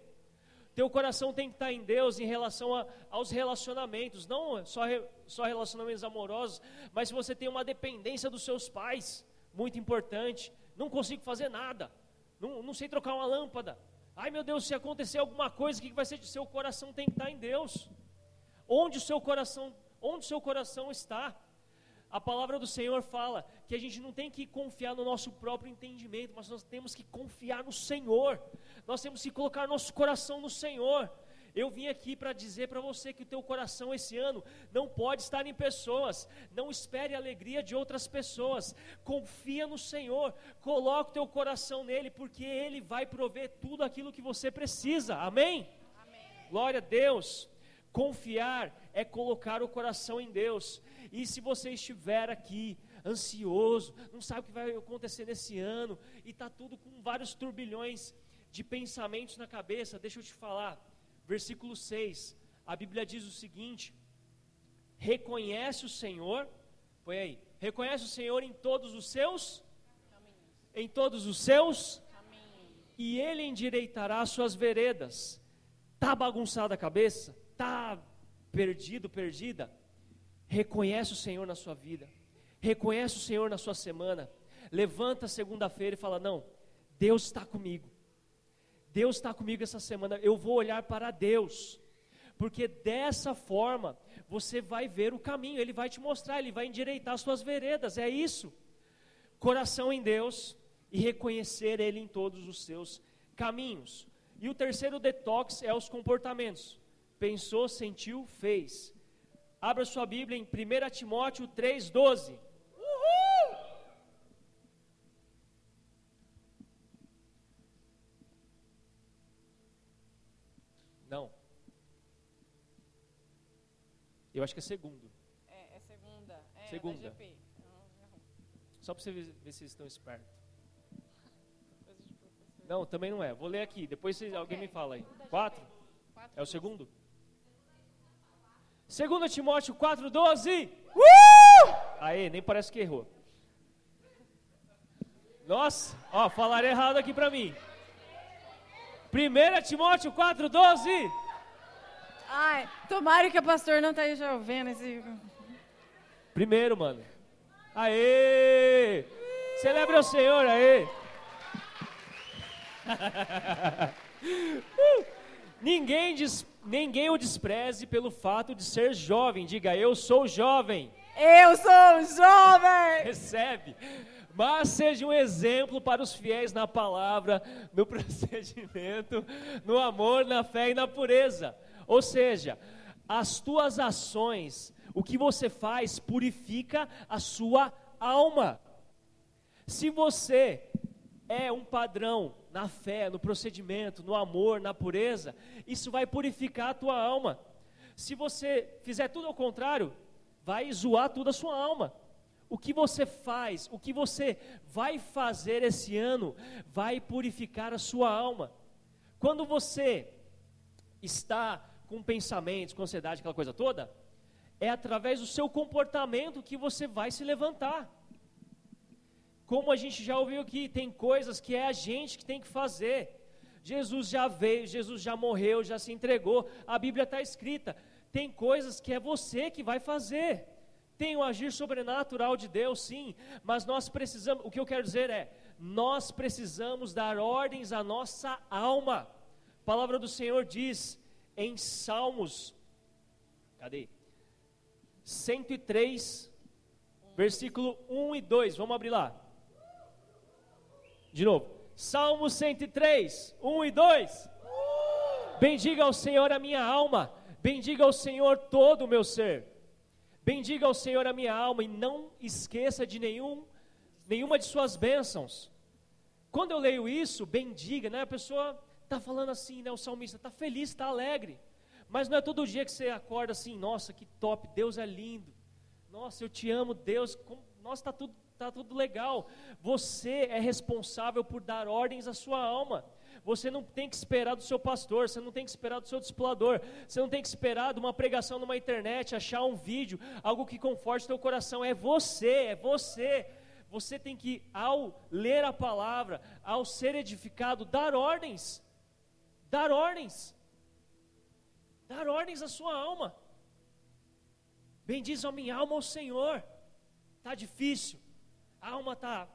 Teu coração tem que estar em Deus em relação a, aos relacionamentos, não só, só relacionamentos amorosos, mas se você tem uma dependência dos seus pais, muito importante. Não consigo fazer nada, não, não sei trocar uma lâmpada. Ai meu Deus, se acontecer alguma coisa, o que vai ser de seu coração tem que estar em Deus. Onde o seu coração, onde o seu coração está? A palavra do Senhor fala que a gente não tem que confiar no nosso próprio entendimento, mas nós temos que confiar no Senhor. Nós temos que colocar nosso coração no Senhor. Eu vim aqui para dizer para você que o teu coração esse ano não pode estar em pessoas. Não espere a alegria de outras pessoas. Confia no Senhor. Coloque o teu coração nele, porque ele vai prover tudo aquilo que você precisa. Amém? Amém. Glória a Deus. Confiar é colocar o coração em Deus. E se você estiver aqui ansioso, não sabe o que vai acontecer nesse ano e está tudo com vários turbilhões de pensamentos na cabeça, deixa eu te falar versículo 6, a Bíblia diz o seguinte: reconhece o Senhor, põe aí, reconhece o Senhor em todos os seus caminhos, em todos os seus caminhos, e Ele endireitará as suas veredas. Tá bagunçada a cabeça? Tá perdido, perdida? Reconhece o Senhor na sua vida, reconhece o Senhor na sua semana. Levanta segunda-feira e fala: Não, Deus está comigo. Deus está comigo essa semana, eu vou olhar para Deus, porque dessa forma você vai ver o caminho, Ele vai te mostrar, Ele vai endireitar suas veredas, é isso. Coração em Deus e reconhecer Ele em todos os seus caminhos. E o terceiro detox é os comportamentos. Pensou, sentiu, fez. Abra sua Bíblia em 1 Timóteo 3,12. Eu acho que é segundo. É, é segunda. É, segunda. Só para você ver, ver se estão espertos. Não, também não é. Vou ler aqui. Depois vocês, alguém me fala aí. Quatro? É o segundo? Segundo Timóteo 4, 12. Uh! Aí, nem parece que errou. Nossa, ó, falaram errado aqui para mim. 1 Timóteo 4, 12. Ai, tomara que o pastor não tá ouvindo esse. Primeiro, mano. Aê! Celebra o Senhor, aê! ninguém, des, ninguém o despreze pelo fato de ser jovem. Diga, eu sou jovem. Eu sou jovem! Recebe. Mas seja um exemplo para os fiéis na palavra, no procedimento, no amor, na fé e na pureza. Ou seja, as tuas ações, o que você faz, purifica a sua alma. Se você é um padrão na fé, no procedimento, no amor, na pureza, isso vai purificar a tua alma. Se você fizer tudo ao contrário, vai zoar toda a sua alma. O que você faz, o que você vai fazer esse ano, vai purificar a sua alma. Quando você está com pensamentos, com ansiedade, aquela coisa toda, é através do seu comportamento que você vai se levantar. Como a gente já ouviu aqui, tem coisas que é a gente que tem que fazer. Jesus já veio, Jesus já morreu, já se entregou, a Bíblia está escrita. Tem coisas que é você que vai fazer. Tem o agir sobrenatural de Deus, sim, mas nós precisamos, o que eu quero dizer é, nós precisamos dar ordens à nossa alma. A palavra do Senhor diz em Salmos, cadê? 103, versículo 1 e 2. Vamos abrir lá. De novo. Salmo 103, 1 e 2. Bendiga ao Senhor a minha alma, bendiga ao Senhor todo o meu ser. Bendiga ao Senhor a minha alma e não esqueça de nenhum, nenhuma de suas bênçãos. Quando eu leio isso, bendiga, né? A pessoa está falando assim, né? O salmista está feliz, está alegre. Mas não é todo dia que você acorda assim, nossa, que top, Deus é lindo. Nossa, eu te amo, Deus. Com, nossa, está tudo, tá tudo legal. Você é responsável por dar ordens à sua alma. Você não tem que esperar do seu pastor, você não tem que esperar do seu discipulador, você não tem que esperar de uma pregação numa internet, achar um vídeo, algo que conforte teu coração. É você, é você. Você tem que, ao ler a palavra, ao ser edificado, dar ordens. Dar ordens. Dar ordens à sua alma. Bendiz a minha alma ao Senhor. Está difícil. A alma está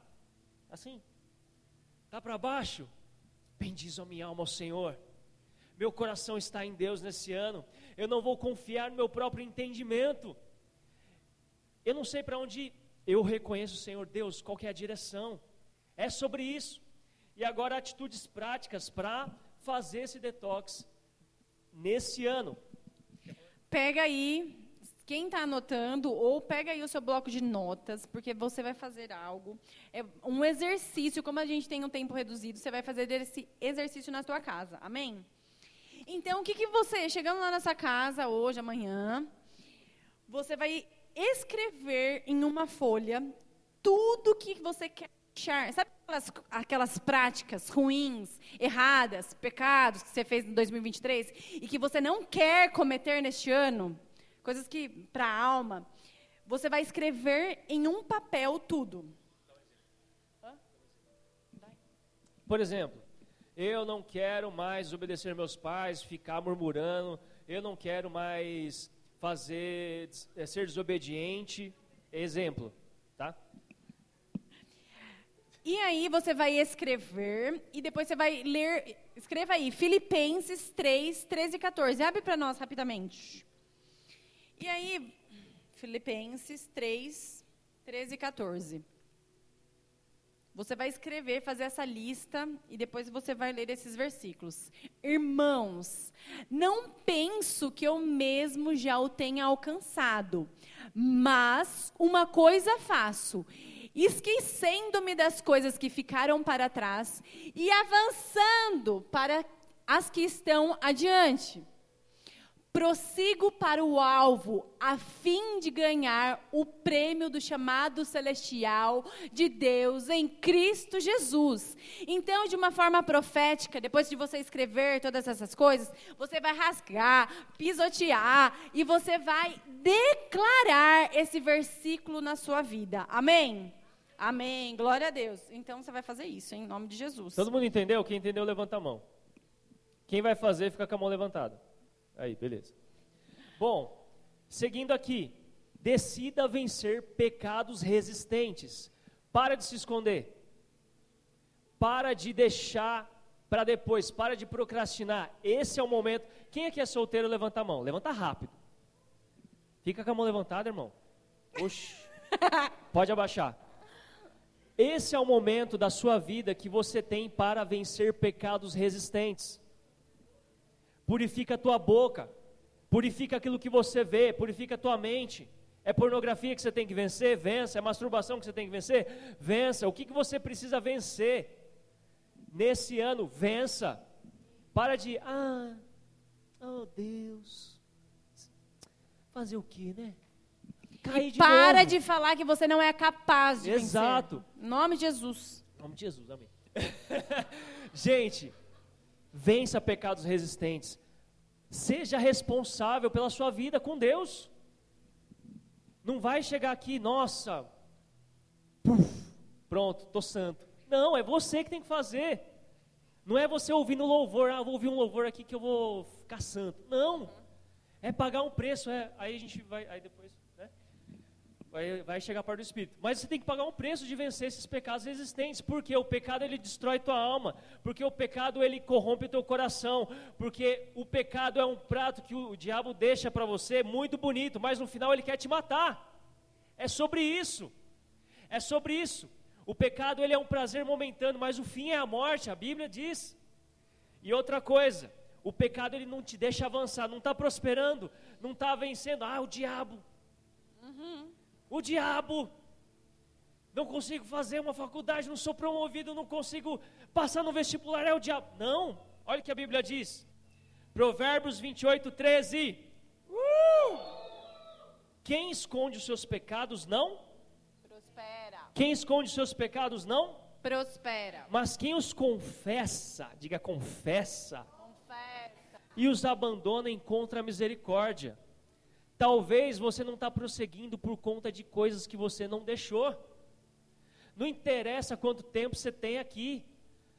assim. Está para baixo. Bendiz a minha alma ao Senhor. Meu coração está em Deus nesse ano. Eu não vou confiar no meu próprio entendimento. Eu não sei para onde eu reconheço o Senhor Deus, qual é a direção. É sobre isso. E agora atitudes práticas para fazer esse detox nesse ano. Pega aí, quem está anotando, ou pega aí o seu bloco de notas, porque você vai fazer algo. É um exercício, como a gente tem um tempo reduzido, você vai fazer esse exercício na sua casa. Amém? Então, o que, que você, chegando lá nessa casa hoje, amanhã, você vai escrever em uma folha tudo que você quer deixar. Sabe aquelas, aquelas práticas ruins, erradas, pecados que você fez em 2023 e que você não quer cometer neste ano? Coisas que, para a alma, você vai escrever em um papel tudo. Por exemplo, eu não quero mais obedecer meus pais, ficar murmurando, eu não quero mais fazer, é, ser desobediente. Exemplo, tá? E aí você vai escrever e depois você vai ler, escreva aí, Filipenses 3, 13 e 14. Abre para nós rapidamente. E aí, Filipenses 3, 13 e 14. Você vai escrever, fazer essa lista e depois você vai ler esses versículos. Irmãos, não penso que eu mesmo já o tenha alcançado, mas uma coisa faço, esquecendo-me das coisas que ficaram para trás e avançando para as que estão adiante prossigo para o alvo, a fim de ganhar o prêmio do chamado celestial de Deus em Cristo Jesus. Então, de uma forma profética, depois de você escrever todas essas coisas, você vai rasgar, pisotear e você vai declarar esse versículo na sua vida. Amém? Amém. Glória a Deus. Então, você vai fazer isso em nome de Jesus. Todo mundo entendeu? Quem entendeu, levanta a mão. Quem vai fazer, fica com a mão levantada. Aí, beleza. Bom, seguindo aqui. Decida vencer pecados resistentes. Para de se esconder. Para de deixar para depois. Para de procrastinar. Esse é o momento. Quem aqui é solteiro, levanta a mão. Levanta rápido. Fica com a mão levantada, irmão. Oxi. Pode abaixar. Esse é o momento da sua vida que você tem para vencer pecados resistentes purifica a tua boca, purifica aquilo que você vê, purifica a tua mente. É pornografia que você tem que vencer? Vença. É masturbação que você tem que vencer? Vença. O que, que você precisa vencer? Nesse ano, vença. Para de, ah, oh Deus, fazer o que, né? Cair de para novo. de falar que você não é capaz de Exato. vencer. Em nome de Jesus. Nome de Jesus, amém. Gente, vença pecados resistentes. Seja responsável pela sua vida com Deus. Não vai chegar aqui, nossa, pronto, tô santo. Não, é você que tem que fazer. Não é você ouvindo louvor, ah, vou ouvir um louvor aqui que eu vou ficar santo. Não. É pagar um preço, é, aí a gente vai, aí depois vai, vai chegar perto do Espírito. Mas você tem que pagar um preço de vencer esses pecados existentes, porque o pecado ele destrói tua alma, porque o pecado ele corrompe teu coração, porque o pecado é um prato que o diabo deixa para você muito bonito, mas no final ele quer te matar. É sobre isso. É sobre isso. O pecado ele é um prazer momentâneo, mas o fim é a morte, a Bíblia diz. E outra coisa, o pecado ele não te deixa avançar, não está prosperando, não está vencendo. Ah, o diabo. Uhum. O diabo. Não consigo fazer uma faculdade, não sou promovido, não consigo passar no vestibular, é o diabo. Não, olha o que a Bíblia diz. Provérbios 28, 13. Uh! Quem esconde os seus pecados não? Prospera. Quem esconde os seus pecados não? prospera. Mas quem os confessa, diga confessa, Confessa. e os abandona encontra misericórdia. Talvez você não está prosseguindo por conta de coisas que você não deixou. Não interessa quanto tempo você tem aqui.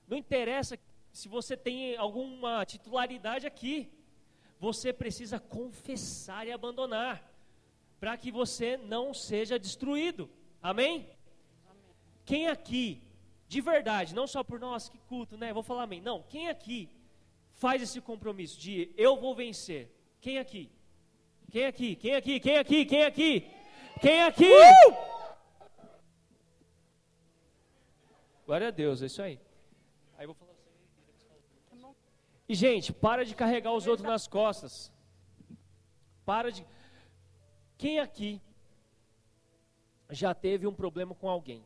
Não interessa se você tem alguma titularidade aqui. Você precisa confessar e abandonar para que você não seja destruído. Amém? Quem aqui, de verdade, não só por nós que culto, né? Vou falar amém. Não, quem aqui faz esse compromisso de eu vou vencer? Quem aqui? Quem aqui? Quem aqui? Quem aqui? Quem aqui? Quem aqui? Glória a Deus, é isso aí. Aí eu vou falar assim. E gente, para de carregar os outros nas costas. Para de. Quem aqui já teve um problema com alguém?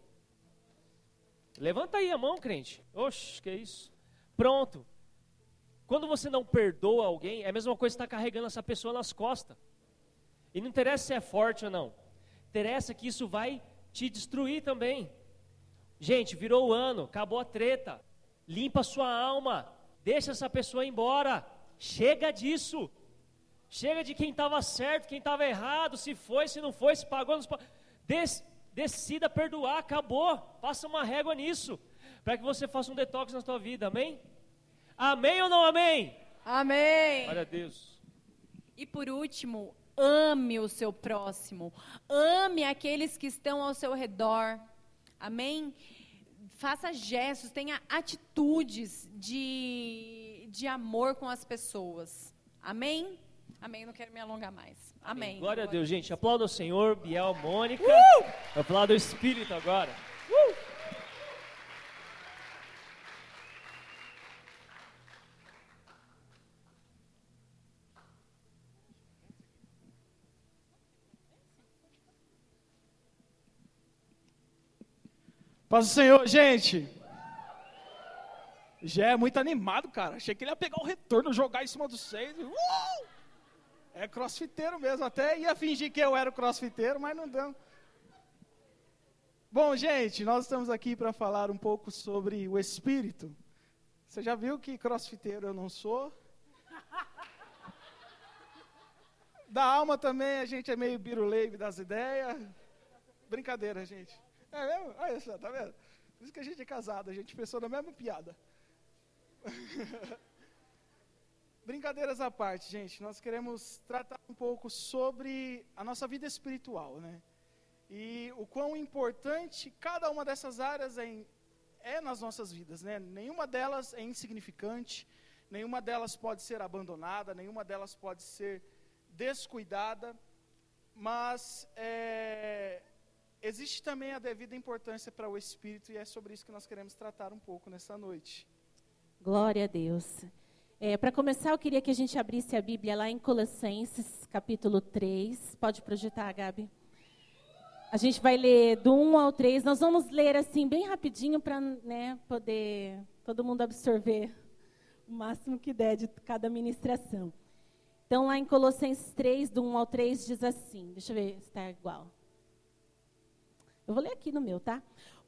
Levanta aí a mão, crente. Oxe, que isso? Pronto. Quando você não perdoa alguém, é a mesma coisa que estar carregando essa pessoa nas costas. E não interessa se é forte ou não. Interessa que isso vai te destruir também. Gente, virou o ano, acabou a treta. Limpa a sua alma. Deixa essa pessoa embora. Chega disso. Chega de quem estava certo, quem estava errado, se foi, se não foi, se pagou, não se pagou. Des, decida perdoar, acabou. Passa uma régua nisso. Para que você faça um detox na sua vida, amém? Amém ou não amém? Amém. Glória a Deus. E por último, ame o seu próximo. Ame aqueles que estão ao seu redor. Amém? Faça gestos, tenha atitudes de, de amor com as pessoas. Amém? Amém. Não quero me alongar mais. Amém. Glória a Deus, gente. Aplauda o Senhor, Biel, Mônica. Aplauda o Espírito agora. Paz do Senhor, gente. Já é muito animado, cara. Achei que ele ia pegar o retorno, jogar em cima dos seis. Uh! É crossfiteiro mesmo. Até ia fingir que eu era o crossfiteiro, mas não deu. Bom, gente, nós estamos aqui para falar um pouco sobre o espírito. Você já viu que crossfiteiro eu não sou? Da alma também a gente é meio biruleibe das ideias. Brincadeira, gente. É mesmo? Olha só, tá vendo? Por isso que a gente é casado, a gente pensou na mesma piada. Brincadeiras à parte, gente, nós queremos tratar um pouco sobre a nossa vida espiritual, né? E o quão importante cada uma dessas áreas é, em, é nas nossas vidas, né? Nenhuma delas é insignificante, nenhuma delas pode ser abandonada, nenhuma delas pode ser descuidada, mas é, existe também a devida importância para o espírito e é sobre isso que nós queremos tratar um pouco nessa noite. Glória a Deus. É, Para começar, eu queria que a gente abrisse a Bíblia lá em Colossenses, capítulo 3. Pode projetar, Gabi. A gente vai ler do 1 ao 3. Nós vamos ler assim, bem rapidinho, para né, poder todo mundo absorver o máximo que der de cada ministração. Então, lá em Colossenses 3, do 1 ao 3, diz assim: deixa eu ver se está igual. Eu vou ler aqui no meu, tá?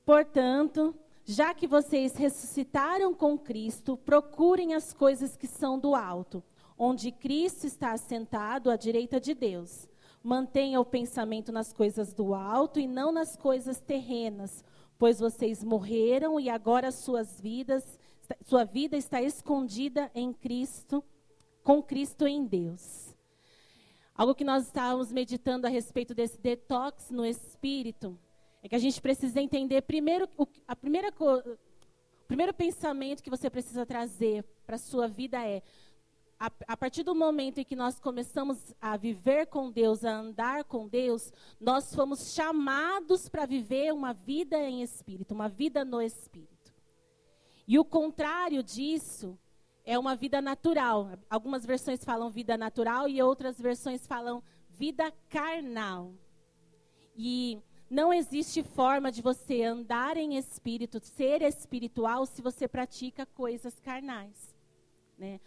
Portanto, já que vocês ressuscitaram com Cristo, procurem as coisas que são do alto, onde Cristo está assentado à direita de Deus. Mantenha o pensamento nas coisas do alto e não nas coisas terrenas, pois vocês morreram e agora suas vidas, sua vida está escondida em Cristo, com Cristo em Deus. Algo que nós estávamos meditando a respeito desse detox no espírito é que a gente precisa entender primeiro o, a primeira o primeiro pensamento que você precisa trazer para a sua vida é a, a, partir do momento em que nós começamos a viver com Deus, a andar com Deus, nós fomos chamados para viver uma vida em espírito, uma vida no espírito. E o contrário disso é uma vida natural. Algumas versões falam vida natural e outras versões falam vida carnal. E não existe forma de você andar em espírito, ser espiritual, se você pratica coisas carnais. Né?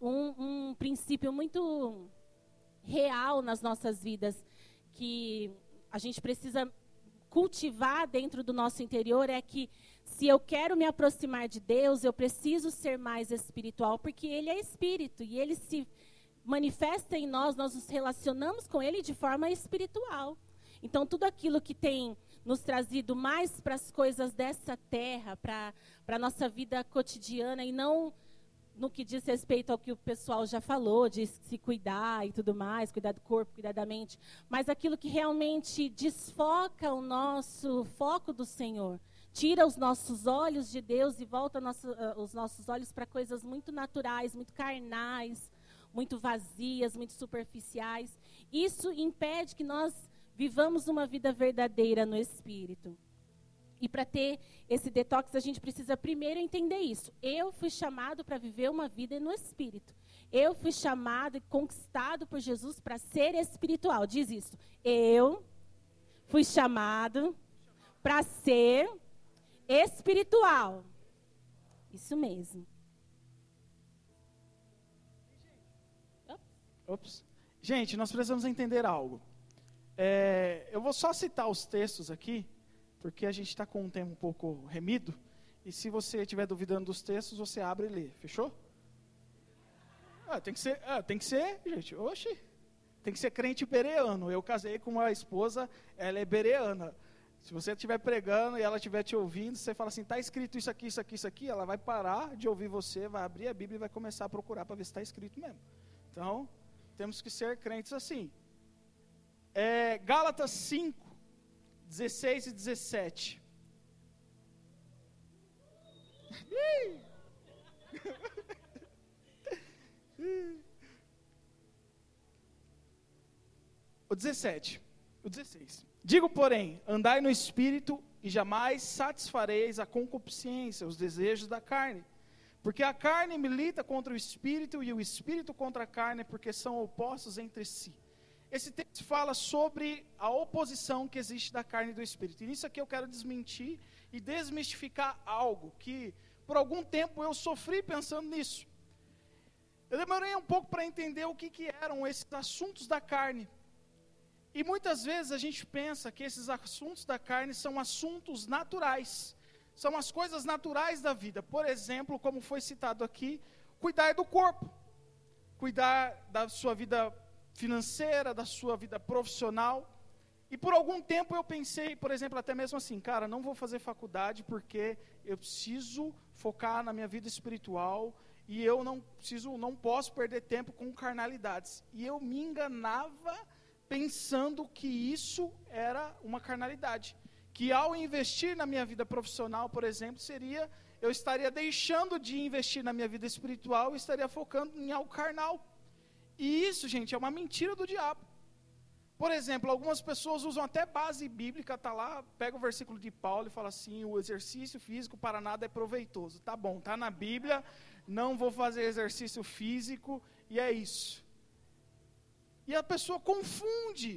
Um, um princípio muito real nas nossas vidas que a gente precisa cultivar dentro do nosso interior é que Se eu quero me aproximar de Deus, eu preciso ser mais espiritual, porque Ele é espírito e Ele se manifesta em nós, nós nos relacionamos com Ele de forma espiritual. Então, tudo aquilo que tem nos trazido mais para as coisas dessa terra, para a nossa vida cotidiana e não no que diz respeito ao que o pessoal já falou, de se cuidar e tudo mais, cuidar do corpo, cuidar da mente, mas aquilo que realmente desfoca o nosso foco do Senhor, tira os nossos olhos de Deus e volta nosso, uh, os nossos olhos para coisas muito naturais, muito carnais, muito vazias, muito superficiais. Isso impede que nós vivamos uma vida verdadeira no Espírito. E para ter esse detox, a gente precisa primeiro entender isso. Eu fui chamado para viver uma vida no espírito. Eu fui chamado e conquistado por Jesus para ser espiritual. Diz isso. Eu fui chamado para ser espiritual. Isso mesmo. Ops. Gente, nós precisamos entender algo. É, eu vou só citar os textos aqui porque a gente está com um tempo um pouco remido. E se você estiver duvidando dos textos, você abre e lê. Fechou? Ah, tem que ser, ah, tem que ser, gente, oxe, tem que ser crente bereano. Eu casei com uma esposa, ela é bereana. Se você estiver pregando e ela estiver te ouvindo, você fala assim, está escrito isso aqui, isso aqui, isso aqui, ela vai parar de ouvir você, vai abrir a Bíblia e vai começar a procurar para ver se está escrito mesmo. Então, temos que ser crentes assim. É, Gálatas 5, 16 e 17. o 17, o 16. Digo, porém, andai no espírito e jamais satisfareis a concupiscência, os desejos da carne. Porque a carne milita contra o espírito e o espírito contra a carne, porque são opostos entre si esse texto fala sobre a oposição que existe da carne e do espírito. E nisso aqui eu quero desmentir e desmistificar algo que por algum tempo eu sofri pensando nisso. Eu demorei um pouco para entender o que, que eram esses assuntos da carne. E muitas vezes a gente pensa que esses assuntos da carne são assuntos naturais, são as coisas naturais da vida. Por exemplo, como foi citado aqui, cuidar do corpo, cuidar da sua vida financeira, da sua vida profissional. E por algum tempo eu pensei, por exemplo, até mesmo assim, cara, não vou fazer faculdade porque eu preciso focar na minha vida espiritual e eu não preciso, não posso perder tempo com carnalidades. E eu me enganava pensando que isso era uma carnalidade, que ao investir na minha vida profissional, por exemplo, seria eu estaria deixando de investir na minha vida espiritual e estaria focando em algo carnal. E isso, gente, é uma mentira do diabo. Por exemplo, algumas pessoas usam até base bíblica, tá lá, pega o versículo de Paulo e fala assim: o exercício físico para nada é proveitoso. Tá bom, tá na Bíblia, não vou fazer exercício físico e é isso. E a pessoa confunde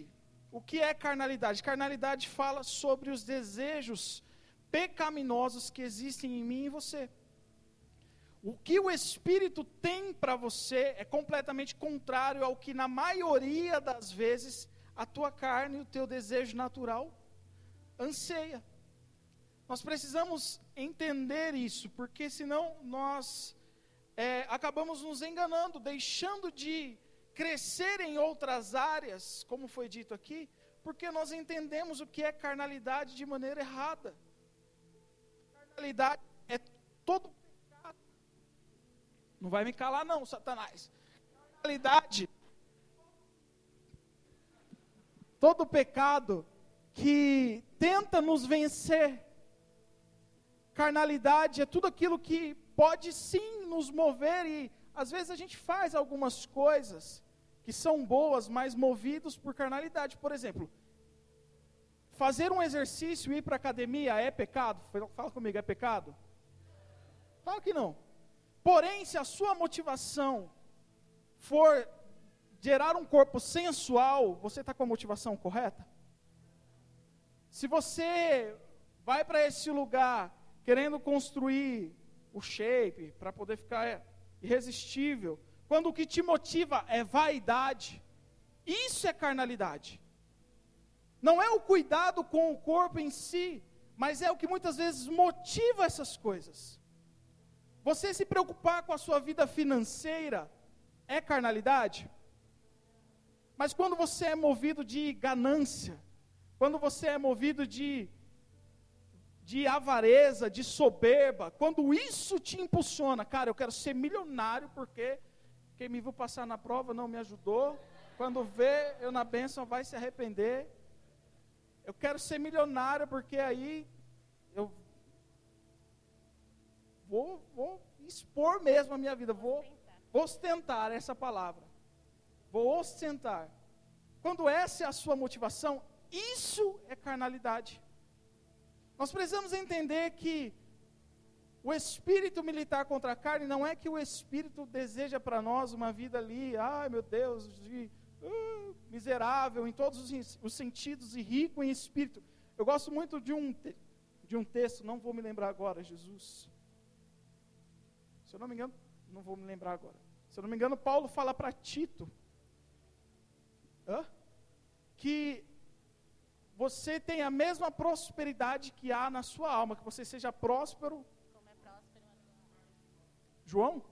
o que é carnalidade. Carnalidade fala sobre os desejos pecaminosos que existem em mim e você. O que o Espírito tem para você é completamente contrário ao que, na maioria das vezes, a tua carne e o teu desejo natural anseia. Nós precisamos entender isso, porque senão nós é, acabamos nos enganando, deixando de crescer em outras áreas, como foi dito aqui, porque nós entendemos o que é carnalidade de maneira errada. Carnalidade é todo não vai me calar, não, Satanás. Carnalidade. Todo pecado que tenta nos vencer. Carnalidade é tudo aquilo que pode sim nos mover e às vezes a gente faz algumas coisas que são boas, mas movidos por carnalidade. Por exemplo, fazer um exercício e ir para academia é pecado? Fala comigo, é pecado? Claro que não. Porém, se a sua motivação for gerar um corpo sensual, você está com a motivação correta? Se você vai para esse lugar querendo construir o shape para poder ficar irresistível, quando o que te motiva é vaidade, isso é carnalidade. Não é o cuidado com o corpo em si, mas é o que muitas vezes motiva essas coisas. Você se preocupar com a sua vida financeira é carnalidade? Mas quando você é movido de ganância, quando você é movido de, de avareza, de soberba, quando isso te impulsiona, cara, eu quero ser milionário porque quem me viu passar na prova não me ajudou, quando vê eu na bênção vai se arrepender. Eu quero ser milionário porque aí vou, vou expor mesmo a minha vida, vou ostentar essa palavra. Vou ostentar. Quando essa é a sua motivação, isso é carnalidade. Nós precisamos entender que o espírito militar contra a carne não é que o espírito deseja para nós uma vida ali, ai meu Deus, de, uh, miserável em todos os, os, sentidos e rico em espírito. Eu gosto muito de um, de um texto, não vou me lembrar agora, Jesus. Se eu não me engano, não vou me lembrar agora. Se eu não me engano, Paulo fala para Tito hã? que você tem a mesma prosperidade que há na sua alma, que você seja próspero. Como é próspero João?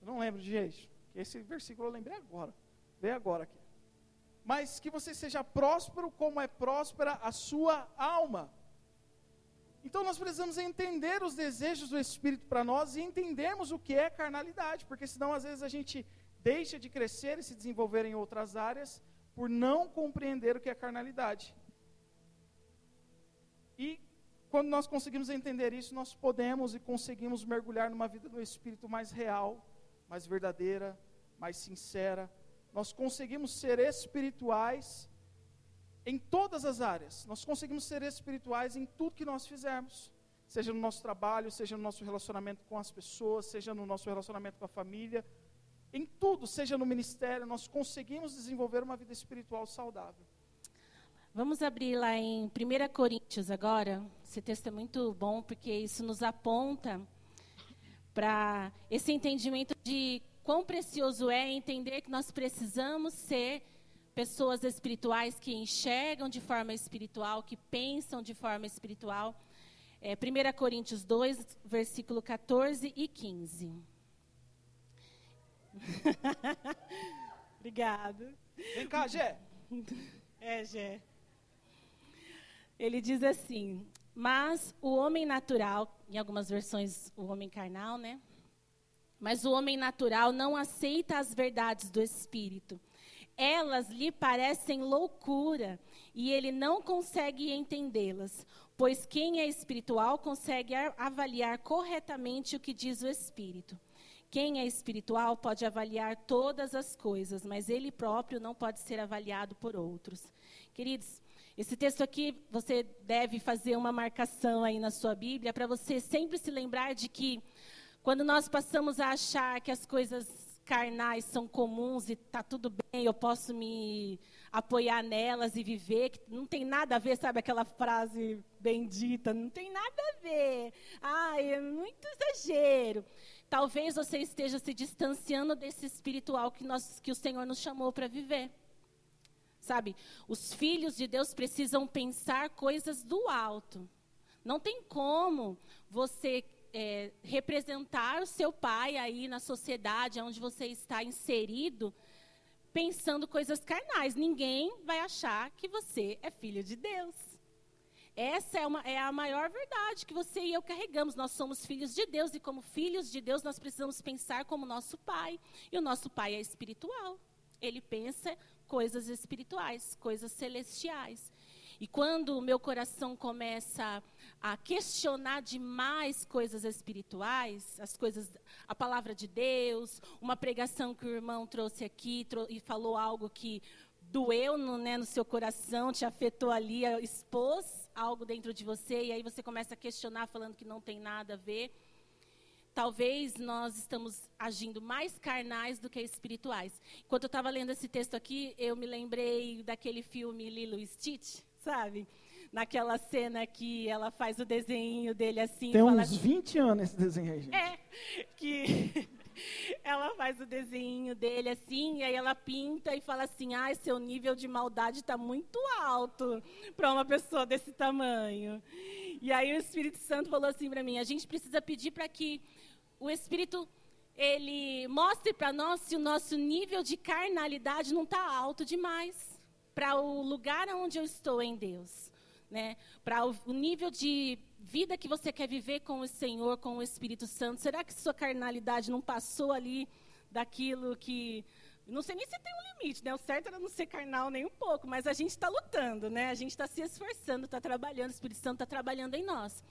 Eu não lembro de jeito. Esse versículo eu lembrei agora. Vem agora aqui. Mas que você seja próspero como é próspera a sua alma. Então nós precisamos entender os desejos do Espírito para nós e entendermos o que é carnalidade, porque senão às vezes a gente deixa de crescer e se desenvolver em outras áreas por não compreender o que é carnalidade. E quando nós conseguimos entender isso, nós podemos e conseguimos mergulhar numa vida do Espírito mais real, mais verdadeira, mais sincera. Nós conseguimos ser espirituais em todas as áreas. Nós conseguimos ser espirituais em tudo que nós fizermos. Seja no nosso trabalho, seja no nosso relacionamento com as pessoas, seja no nosso relacionamento com a família. Em tudo, seja no ministério, nós conseguimos desenvolver uma vida espiritual saudável. Vamos abrir lá em 1 Coríntios agora. Esse texto é muito bom porque isso nos aponta para esse entendimento de quão precioso é entender que nós precisamos ser pessoas espirituais que enxergam de forma espiritual, que pensam de forma espiritual. É, 1 Coríntios 2, versículo 14 e 15. Obrigado. Vem cá, Gé. É, Gé. Ele diz assim: Mas o homem natural, em algumas versões, o homem carnal, né? Mas o homem natural não aceita as verdades do Espírito, elas lhe parecem loucura e ele não consegue entendê-las, pois quem é espiritual consegue avaliar corretamente o que diz o Espírito. Quem é espiritual pode avaliar todas as coisas, mas ele próprio não pode ser avaliado por outros. Queridos, esse texto aqui você deve fazer uma marcação aí na sua Bíblia para você sempre se lembrar de que quando nós passamos a achar que as coisas carnais são comuns e está tudo bem, eu posso me apoiar nelas e viver, que não tem nada a ver, sabe aquela frase bendita, não tem nada a ver. Ai, é muito exagero. Talvez você esteja se distanciando desse espiritual que, nós, que o Senhor nos chamou para viver. Sabe, os filhos de Deus precisam pensar coisas do alto. Não tem como você é, representar o seu pai aí na sociedade onde você está inserido, pensando coisas carnais. Ninguém vai achar que você é filho de Deus. Essa é, uma, é a maior verdade que você e eu carregamos. Nós somos filhos de Deus e, como filhos de Deus, nós precisamos pensar como nosso pai. E o nosso pai é espiritual. Ele pensa coisas espirituais, coisas celestiais. E quando o meu coração começa a questionar demais coisas espirituais, as coisas, a palavra de Deus, uma pregação que o irmão trouxe aqui e falou algo que doeu no, né, no seu coração, te afetou ali, expôs algo dentro de você, e aí você começa a questionar falando que não tem nada a ver. Talvez nós estamos agindo mais carnais do que espirituais. Enquanto eu estava lendo esse texto aqui, eu me lembrei daquele filme Lilo Stitch sabe? Naquela cena que ela faz o desenho dele assim. Tem uns 20 anos esse desenho aí, gente. É, que ela faz o desenho dele assim, e aí ela pinta e fala assim: ah, seu nível de maldade está muito alto para uma pessoa desse tamanho. E aí o Espírito Santo falou assim para mim: a gente precisa pedir para que o Espírito ele mostre para nós se o nosso nível de carnalidade não está alto demais para o lugar onde eu estou em Deus, né? Para o, nível de vida que você quer viver com o Senhor, com o Espírito Santo. Será que sua carnalidade não passou ali daquilo que não sei nem se tem um limite, né? O certo era não ser carnal nem um pouco, mas a gente está lutando, né? A gente está se esforçando, está trabalhando, o Espírito Santo está trabalhando em nós.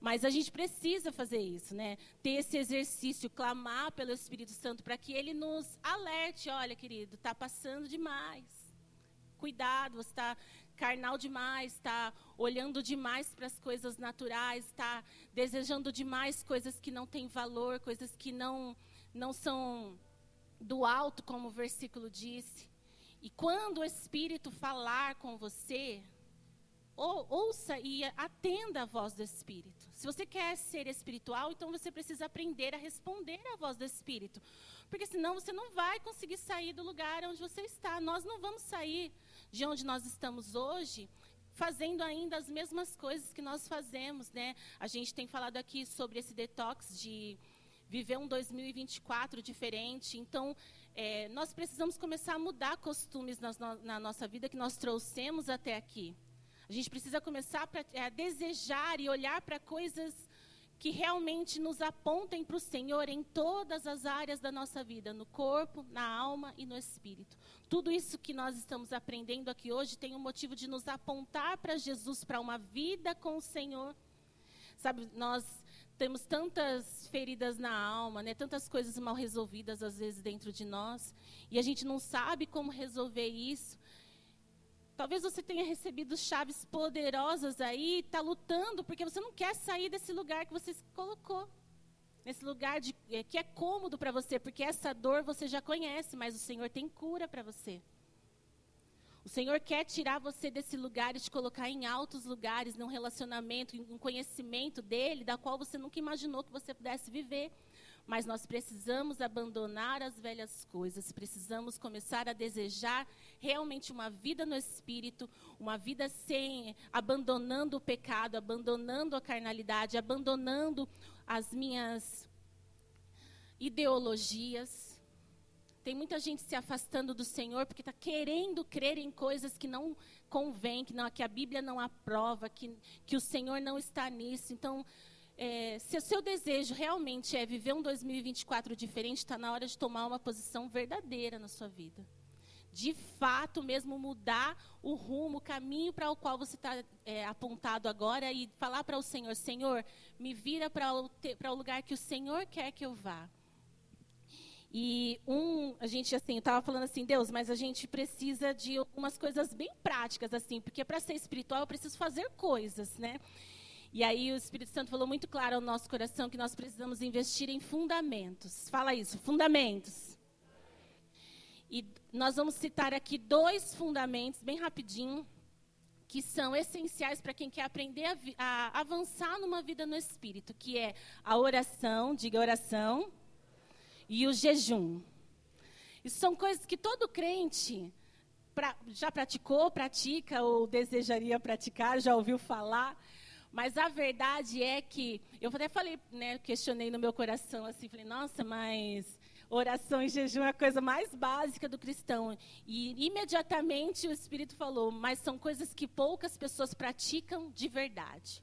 Mas a gente precisa fazer isso, né? Ter esse exercício, clamar pelo Espírito Santo para que ele nos alerte. Olha, querido, está passando demais. Cuidado, você está carnal demais, está olhando demais para as coisas naturais, está desejando demais coisas que não têm valor, coisas que não, não são do alto, como o versículo disse. E quando o Espírito falar com você, ou, ouça e atenda a voz do Espírito. Se você quer ser espiritual, então você precisa aprender a responder à voz do Espírito. Porque senão você não vai conseguir sair do lugar onde você está. Nós não vamos sair de onde nós estamos hoje fazendo ainda as mesmas coisas que nós fazemos, né? A gente tem falado aqui sobre esse detox de viver um 2024 diferente. Então, é, nós precisamos começar a mudar costumes na, na nossa vida que nós trouxemos até aqui. A gente precisa começar é, a desejar e olhar para coisas que realmente nos apontem para o Senhor em todas as áreas da nossa vida, no corpo, na alma e no espírito. Tudo isso que nós estamos aprendendo aqui hoje tem um motivo de nos apontar para Jesus, para uma vida com o Senhor. Sabe, nós temos tantas feridas na alma, né? tantas coisas mal resolvidas às vezes dentro de nós, e a gente não sabe como resolver isso. Talvez você tenha recebido chaves poderosas aí, está lutando, porque você não quer sair desse lugar que você se colocou. Nesse lugar de, é, que é cômodo para você, porque essa dor você já conhece, mas o Senhor tem cura para você. O Senhor quer tirar você desse lugar e te colocar em altos lugares, num relacionamento, em um conhecimento dele, da qual você nunca imaginou que você pudesse viver. Mas nós precisamos abandonar as velhas coisas, precisamos começar a desejar realmente uma vida no espírito, uma vida sem abandonando o pecado, abandonando a carnalidade, abandonando as minhas ideologias. Tem muita gente se afastando do Senhor porque está querendo crer em coisas que não convém, que, não, que a Bíblia não aprova, que, que o Senhor não está nisso. Então, é, se o seu desejo realmente é viver um 2024 diferente, está na hora de tomar uma posição verdadeira na sua vida. De fato, mesmo mudar o rumo, o caminho para o qual você está é, apontado agora e falar para o Senhor: Senhor, me vira para o, lugar que o Senhor quer que eu vá. E um, a gente assim, estava falando assim, Deus, mas a gente precisa de algumas coisas bem práticas assim, porque para ser espiritual eu preciso fazer coisas, né? E aí o Espírito Santo falou muito claro ao nosso coração que nós precisamos investir em fundamentos. Fala isso, fundamentos. E nós vamos citar aqui dois fundamentos, bem rapidinho, que são essenciais para quem quer aprender a, a, avançar numa vida no Espírito, que é a oração, diga oração, e o jejum. Isso são coisas que todo crente pra, já praticou, pratica ou desejaria praticar, já ouviu falar. Mas a verdade é que, eu até falei, né, questionei no meu coração assim, falei, nossa, mas oração e jejum é a coisa mais básica do cristão. E imediatamente o Espírito falou, mas são coisas que poucas pessoas praticam de verdade.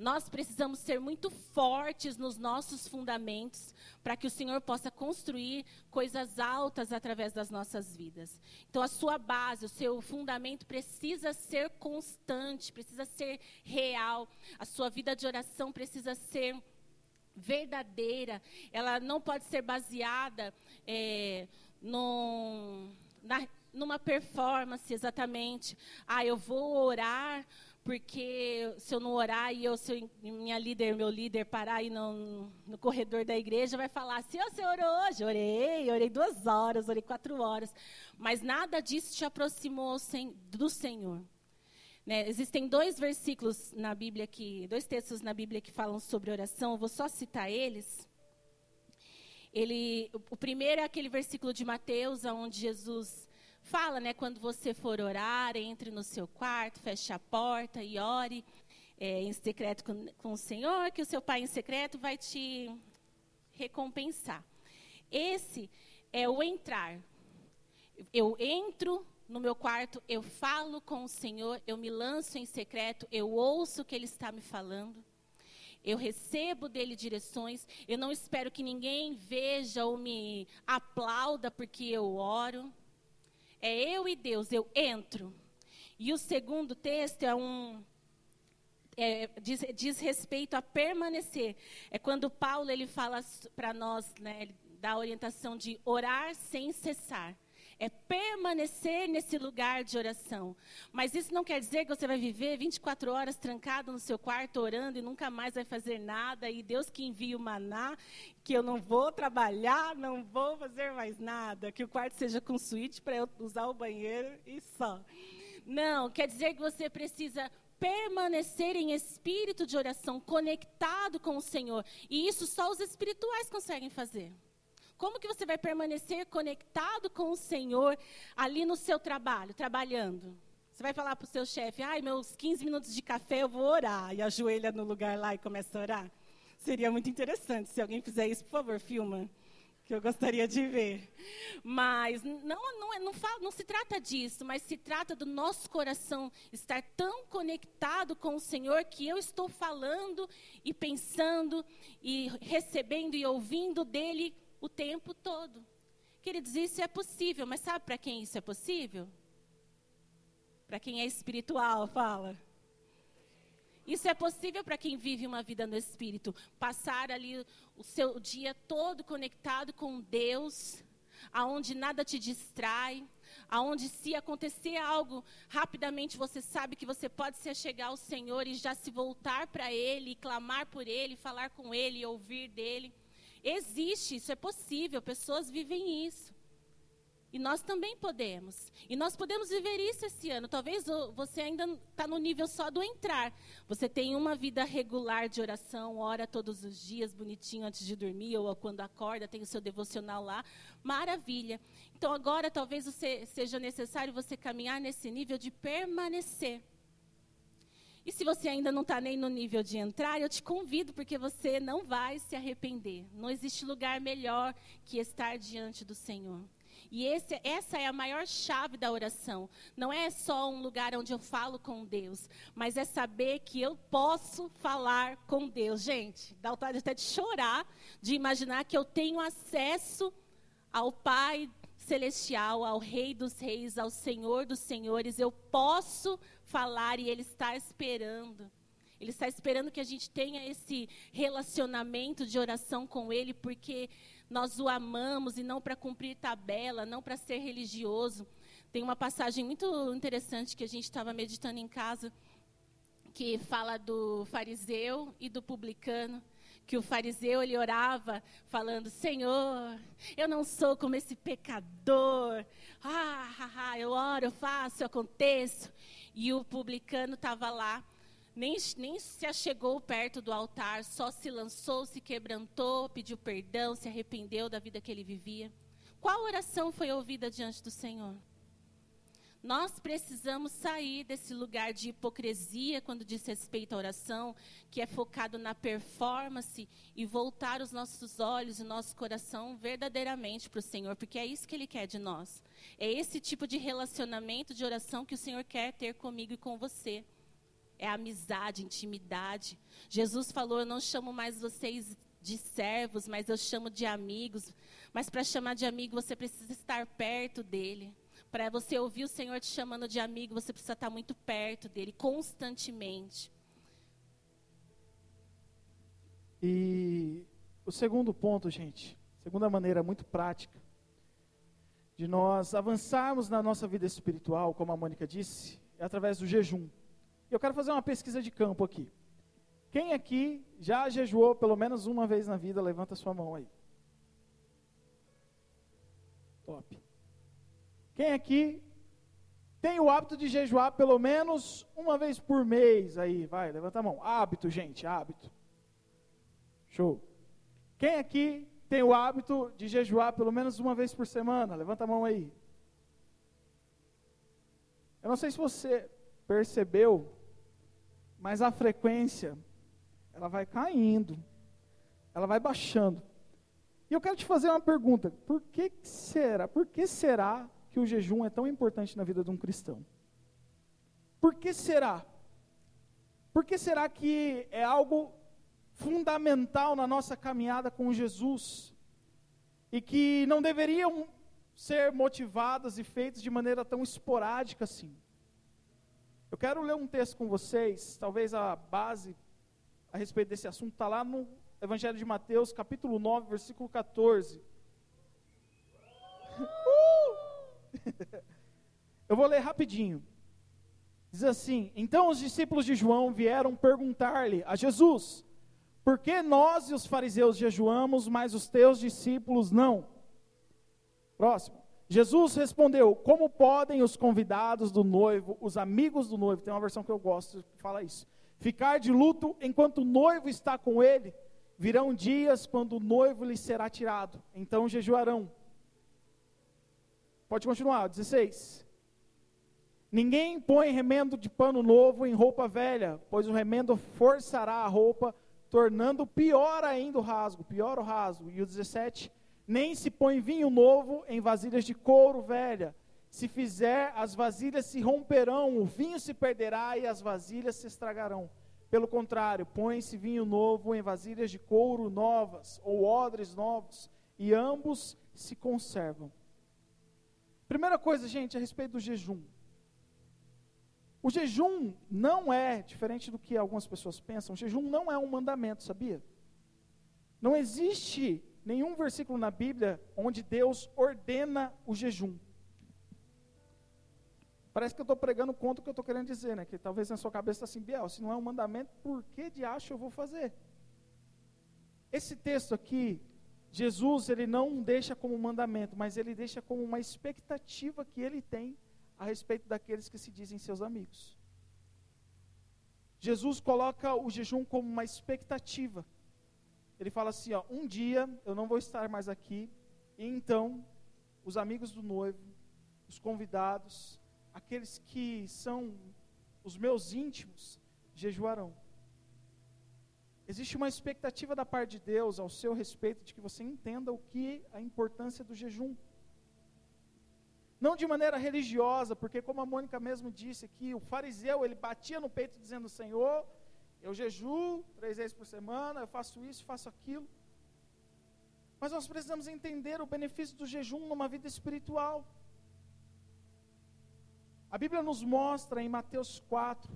Nós precisamos ser muito fortes nos nossos fundamentos para que o Senhor possa construir coisas altas através das nossas vidas. Então, a sua base, o seu fundamento precisa ser constante, precisa ser real. A sua vida de oração precisa ser verdadeira. Ela não pode ser baseada é, na, numa performance exatamente. Ah, eu vou orar porque se eu não orar e eu, se minha líder, meu líder parar aí no, no corredor da igreja, vai falar assim, oh, você orou hoje? Orei, orei duas horas, orei quatro horas. Mas nada disso te aproximou do Senhor. Né? Existem dois versículos na Bíblia que, dois textos na Bíblia que falam sobre oração, eu vou só citar eles. Ele, o primeiro é aquele versículo de Mateus, onde Jesus fala, né, quando você for orar, entre no seu quarto, feche a porta e ore é, em secreto com, com o Senhor, que o seu Pai em secreto vai te recompensar. Esse é o entrar. Eu entro no meu quarto, eu falo com o Senhor, eu me lanço em secreto, eu ouço o que Ele está me falando. Eu recebo dele direções, eu não espero que ninguém veja ou me aplauda porque eu oro. É eu e Deus, eu entro. E o segundo texto é um. É, diz, diz, respeito a permanecer. É quando Paulo ele fala para nós, né, dá a orientação de orar sem cessar é permanecer nesse lugar de oração. Mas isso não quer dizer que você vai viver 24 horas trancado no seu quarto orando e nunca mais vai fazer nada e Deus que envia o maná, que eu não vou trabalhar, não vou fazer mais nada, que o quarto seja com suíte para eu usar o banheiro e só. Não, quer dizer que você precisa permanecer em espírito de oração, conectado com o Senhor. E isso só os espirituais conseguem fazer. Como que você vai permanecer conectado com o Senhor ali no seu trabalho, trabalhando? Você vai falar para o seu chefe, ai, meus 15 minutos de café eu vou orar, e ajoelha no lugar lá e começa a orar? Seria muito interessante. Se alguém fizer isso, por favor, filma, que eu gostaria de ver. Mas não, não, não, não se trata disso, mas se trata do nosso coração estar tão conectado com o Senhor que eu estou falando e pensando e recebendo e ouvindo dele o tempo todo. Queridos, isso é possível, mas sabe para quem isso é possível? Para quem é espiritual, fala. Isso é possível para quem vive uma vida no Espírito. Passar ali o seu dia todo conectado com Deus, aonde nada te distrai, aonde se acontecer algo, rapidamente você sabe que você pode se chegar ao Senhor e já se voltar para Ele, clamar por Ele, falar com Ele, ouvir dEle. Existe, isso é possível, pessoas vivem isso. E nós também podemos. E nós podemos viver isso esse ano. Talvez você ainda está no nível só do entrar. Você tem uma vida regular de oração, ora todos os dias, bonitinho antes de dormir, ou quando acorda, tem o seu devocional lá. Maravilha. Então agora talvez você, seja necessário você caminhar nesse nível de permanecer. E se você ainda não está nem no nível de entrar, eu te convido, porque você não vai se arrepender. Não existe lugar melhor que estar diante do Senhor. E esse, essa é a maior chave da oração. Não é só um lugar onde eu falo com Deus, mas é saber que eu posso falar com Deus. Gente, dá vontade até de chorar, de imaginar que eu tenho acesso ao Pai celestial, ao Rei dos Reis, ao Senhor dos Senhores. Eu posso falar e Ele está esperando. Ele está esperando que a gente tenha esse relacionamento de oração com Ele, porque nós o amamos e não para cumprir tabela, não para ser religioso. Tem uma passagem muito interessante que a gente estava meditando em casa, que fala do fariseu e do publicano que o fariseu ele orava falando: Senhor, eu não sou como esse pecador. Ah, ah, ah eu oro, eu faço, eu aconteço. E o publicano estava lá, nem, nem se achegou perto do altar, só se lançou, se quebrantou, pediu perdão, se arrependeu da vida que ele vivia. Qual oração foi ouvida diante do Senhor? Nós precisamos sair desse lugar de hipocrisia quando diz respeito à oração, que é focado na performance, e voltar os nossos olhos e nosso coração verdadeiramente para o Senhor, porque é isso que Ele quer de nós. É esse tipo de relacionamento de oração que o Senhor quer ter comigo e com você. É amizade, intimidade. Jesus falou: Eu não chamo mais vocês de servos, mas eu chamo de amigos. Mas para chamar de amigo, você precisa estar perto dele. Para você ouvir o Senhor te chamando de amigo, você precisa estar muito perto dele, constantemente. E o segundo ponto, gente, segunda maneira muito prática, de nós avançarmos na nossa vida espiritual, como a Mônica disse, é através do jejum. Eu quero fazer uma pesquisa de campo aqui. Quem aqui já jejuou pelo menos uma vez na vida? Levanta sua mão aí. Top. Quem aqui tem o hábito de jejuar pelo menos uma vez por mês? Aí, vai, levanta a mão. Hábito, gente, hábito. Show. Quem aqui tem o hábito de jejuar pelo menos uma vez por semana? Levanta a mão aí. Eu não sei se você percebeu, mas a frequência ela vai caindo, ela vai baixando. E eu quero te fazer uma pergunta: por que será? Por que será que o jejum é tão importante na vida de um cristão? Por que será? Por que será que é algo fundamental na nossa caminhada com Jesus e que não deveriam ser motivadas e feitas de maneira tão esporádica assim? Eu quero ler um texto com vocês, talvez a base a respeito desse assunto está lá no Evangelho de Mateus, capítulo 9, versículo 14. Uh! Eu vou ler rapidinho. Diz assim: Então os discípulos de João vieram perguntar-lhe a Jesus: Por que nós e os fariseus jejuamos, mas os teus discípulos não? Próximo. Jesus respondeu: Como podem os convidados do noivo, os amigos do noivo, tem uma versão que eu gosto que fala isso, ficar de luto enquanto o noivo está com ele? Virão dias quando o noivo lhe será tirado, então jejuarão. Pode continuar, 16. Ninguém põe remendo de pano novo em roupa velha, pois o remendo forçará a roupa, tornando pior ainda o rasgo, pior o rasgo. E o 17, nem se põe vinho novo em vasilhas de couro velha. Se fizer, as vasilhas se romperão, o vinho se perderá e as vasilhas se estragarão. Pelo contrário, põe-se vinho novo em vasilhas de couro novas, ou odres novos, e ambos se conservam. Primeira coisa, gente, a respeito do jejum. O jejum não é, diferente do que algumas pessoas pensam, o jejum não é um mandamento, sabia? Não existe nenhum versículo na Bíblia onde Deus ordena o jejum. Parece que eu estou pregando contra o que eu estou querendo dizer, né? Que talvez na sua cabeça está assim, Biel, se não é um mandamento, por que de acho eu vou fazer? Esse texto aqui, Jesus, ele não deixa como mandamento, mas ele deixa como uma expectativa que ele tem a respeito daqueles que se dizem seus amigos. Jesus coloca o jejum como uma expectativa. Ele fala assim: ó, um dia eu não vou estar mais aqui, e então os amigos do noivo, os convidados, aqueles que são os meus íntimos, jejuarão. Existe uma expectativa da parte de Deus ao seu respeito de que você entenda o que a importância do jejum. Não de maneira religiosa, porque como a Mônica mesmo disse aqui, o fariseu, ele batia no peito dizendo, Senhor, eu jejuo três vezes por semana, eu faço isso, faço aquilo. Mas nós precisamos entender o benefício do jejum numa vida espiritual. A Bíblia nos mostra em Mateus 4,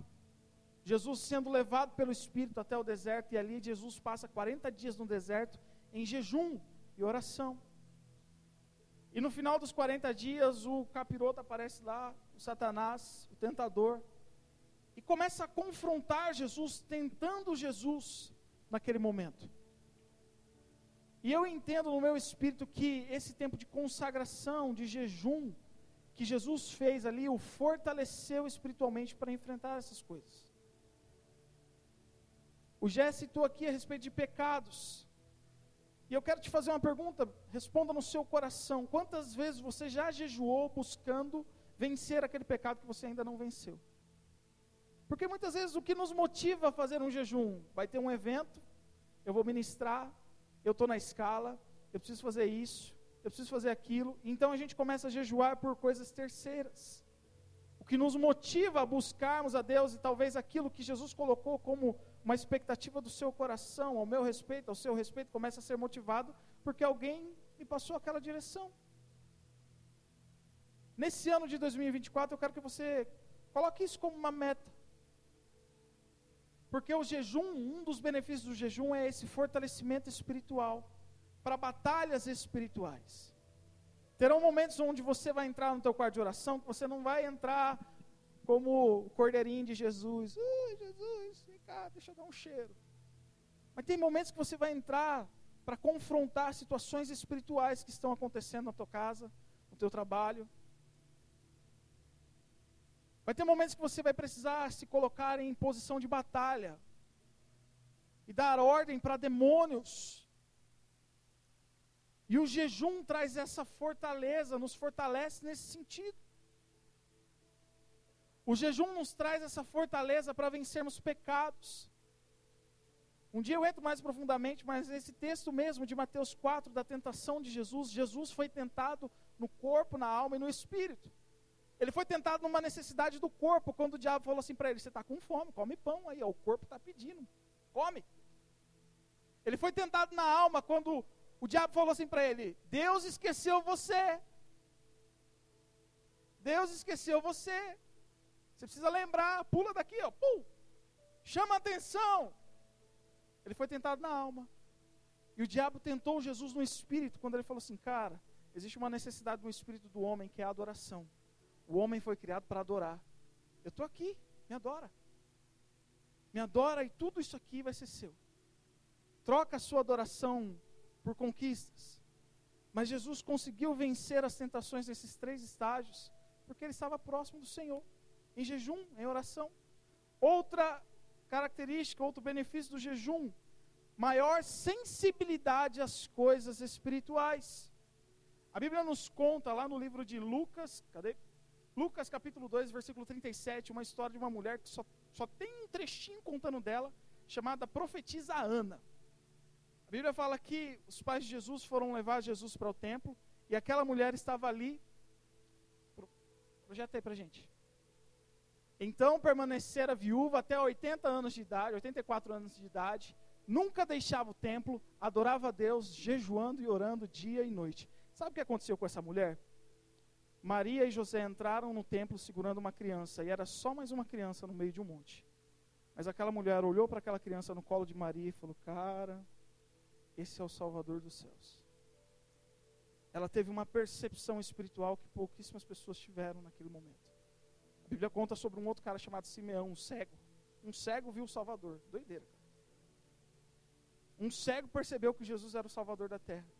Jesus sendo levado pelo Espírito até o deserto, e ali Jesus passa 40 dias no deserto em jejum e oração. E no final dos 40 dias, o capiroto aparece lá, o Satanás, o tentador, e começa a confrontar Jesus, tentando Jesus naquele momento. E eu entendo no meu espírito que esse tempo de consagração, de jejum, que Jesus fez ali, o fortaleceu espiritualmente para enfrentar essas coisas. O Jé citou aqui a respeito de pecados. E eu quero te fazer uma pergunta, responda no seu coração: quantas vezes você já jejuou buscando vencer aquele pecado que você ainda não venceu? Porque muitas vezes o que nos motiva a fazer um jejum, vai ter um evento, eu vou ministrar, eu estou na escala, eu preciso fazer isso, eu preciso fazer aquilo, então a gente começa a jejuar por coisas terceiras. O que nos motiva a buscarmos a Deus e talvez aquilo que Jesus colocou como uma expectativa do seu coração, ao meu respeito, ao seu respeito, começa a ser motivado porque alguém me passou aquela direção. Nesse ano de 2024, eu quero que você coloque isso como uma meta. Porque o jejum, um dos benefícios do jejum é esse fortalecimento espiritual para batalhas espirituais. Terão momentos onde você vai entrar no teu quarto de oração que você não vai entrar como o cordeirinho de Jesus. Ui, Jesus, cá, deixa eu dar um cheiro. Mas tem momentos que você vai entrar para confrontar situações espirituais que estão acontecendo na tua casa, no teu trabalho. Vai ter momentos que você vai precisar se colocar em posição de batalha e dar ordem para demônios E o jejum traz essa fortaleza, nos fortalece nesse sentido. O jejum nos traz essa fortaleza para vencermos pecados. Um dia eu entro mais profundamente, mas nesse texto mesmo de Mateus 4, da tentação de Jesus, Jesus foi tentado no corpo, na alma e no espírito. Ele foi tentado numa necessidade do corpo, quando o diabo falou assim para ele: Você está com fome, come pão aí, ó, o corpo está pedindo, come. Ele foi tentado na alma, quando o diabo falou assim para ele: Deus esqueceu você. Deus esqueceu você. Você precisa lembrar, pula daqui, ó, pum, chama atenção. Ele foi tentado na alma. E o diabo tentou Jesus no espírito, quando ele falou assim: Cara, existe uma necessidade no espírito do homem que é a adoração. O homem foi criado para adorar. Eu estou aqui, me adora. Me adora e tudo isso aqui vai ser seu. Troca a sua adoração por conquistas. Mas Jesus conseguiu vencer as tentações nesses três estágios, porque ele estava próximo do Senhor, em jejum, em oração. Outra característica, outro benefício do jejum, maior sensibilidade às coisas espirituais. A Bíblia nos conta lá no livro de Lucas, cadê? Lucas capítulo 2, versículo 37, uma história de uma mulher que só, só tem um trechinho contando dela, chamada profetisa Ana. A Bíblia fala que os pais de Jesus foram levar Jesus para o templo e aquela mulher estava ali. Projeta aí para gente. Então permanecera viúva até 80 anos de idade, 84 anos de idade, nunca deixava o templo, adorava a Deus, jejuando e orando dia e noite. Sabe o que aconteceu com essa mulher? Maria e José entraram no templo segurando uma criança, e era só mais uma criança no meio de um monte. Mas aquela mulher olhou para aquela criança no colo de Maria e falou: Cara, esse é o Salvador dos céus. Ela teve uma percepção espiritual que pouquíssimas pessoas tiveram naquele momento. Bíblia conta sobre um outro cara chamado Simeão, um cego. Um cego viu o Salvador. Doideira, cara. Um cego percebeu que Jesus era o Salvador da terra.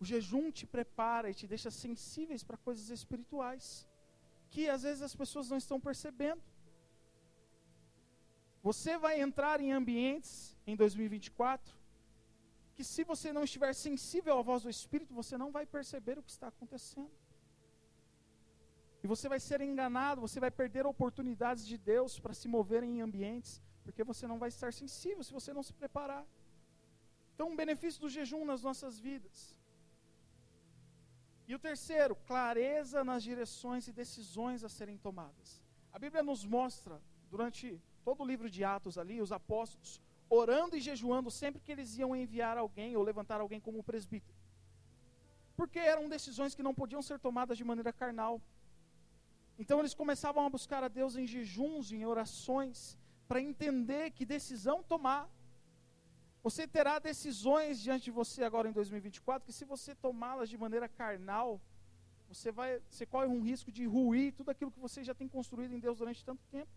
O jejum te prepara e te deixa sensíveis para coisas espirituais que às vezes as pessoas não estão percebendo. Você vai entrar em ambientes em 2024 que se você não estiver sensível à voz do Espírito, você não vai perceber o que está acontecendo. E você vai ser enganado, você vai perder oportunidades de Deus para se mover em ambientes, porque você não vai estar sensível se você não se preparar. Então, um benefício do jejum nas nossas vidas e o terceiro, clareza nas direções e decisões a serem tomadas. A Bíblia nos mostra, durante todo o livro de Atos ali, os apóstolos orando e jejuando sempre que eles iam enviar alguém ou levantar alguém como presbítero. Porque eram decisões que não podiam ser tomadas de maneira carnal. Então eles começavam a buscar a Deus em jejuns, em orações, para entender que decisão tomar. Você terá decisões diante de você agora em 2024 que se você tomá-las de maneira carnal, você vai, você corre um risco de ruir tudo aquilo que você já tem construído em Deus durante tanto tempo.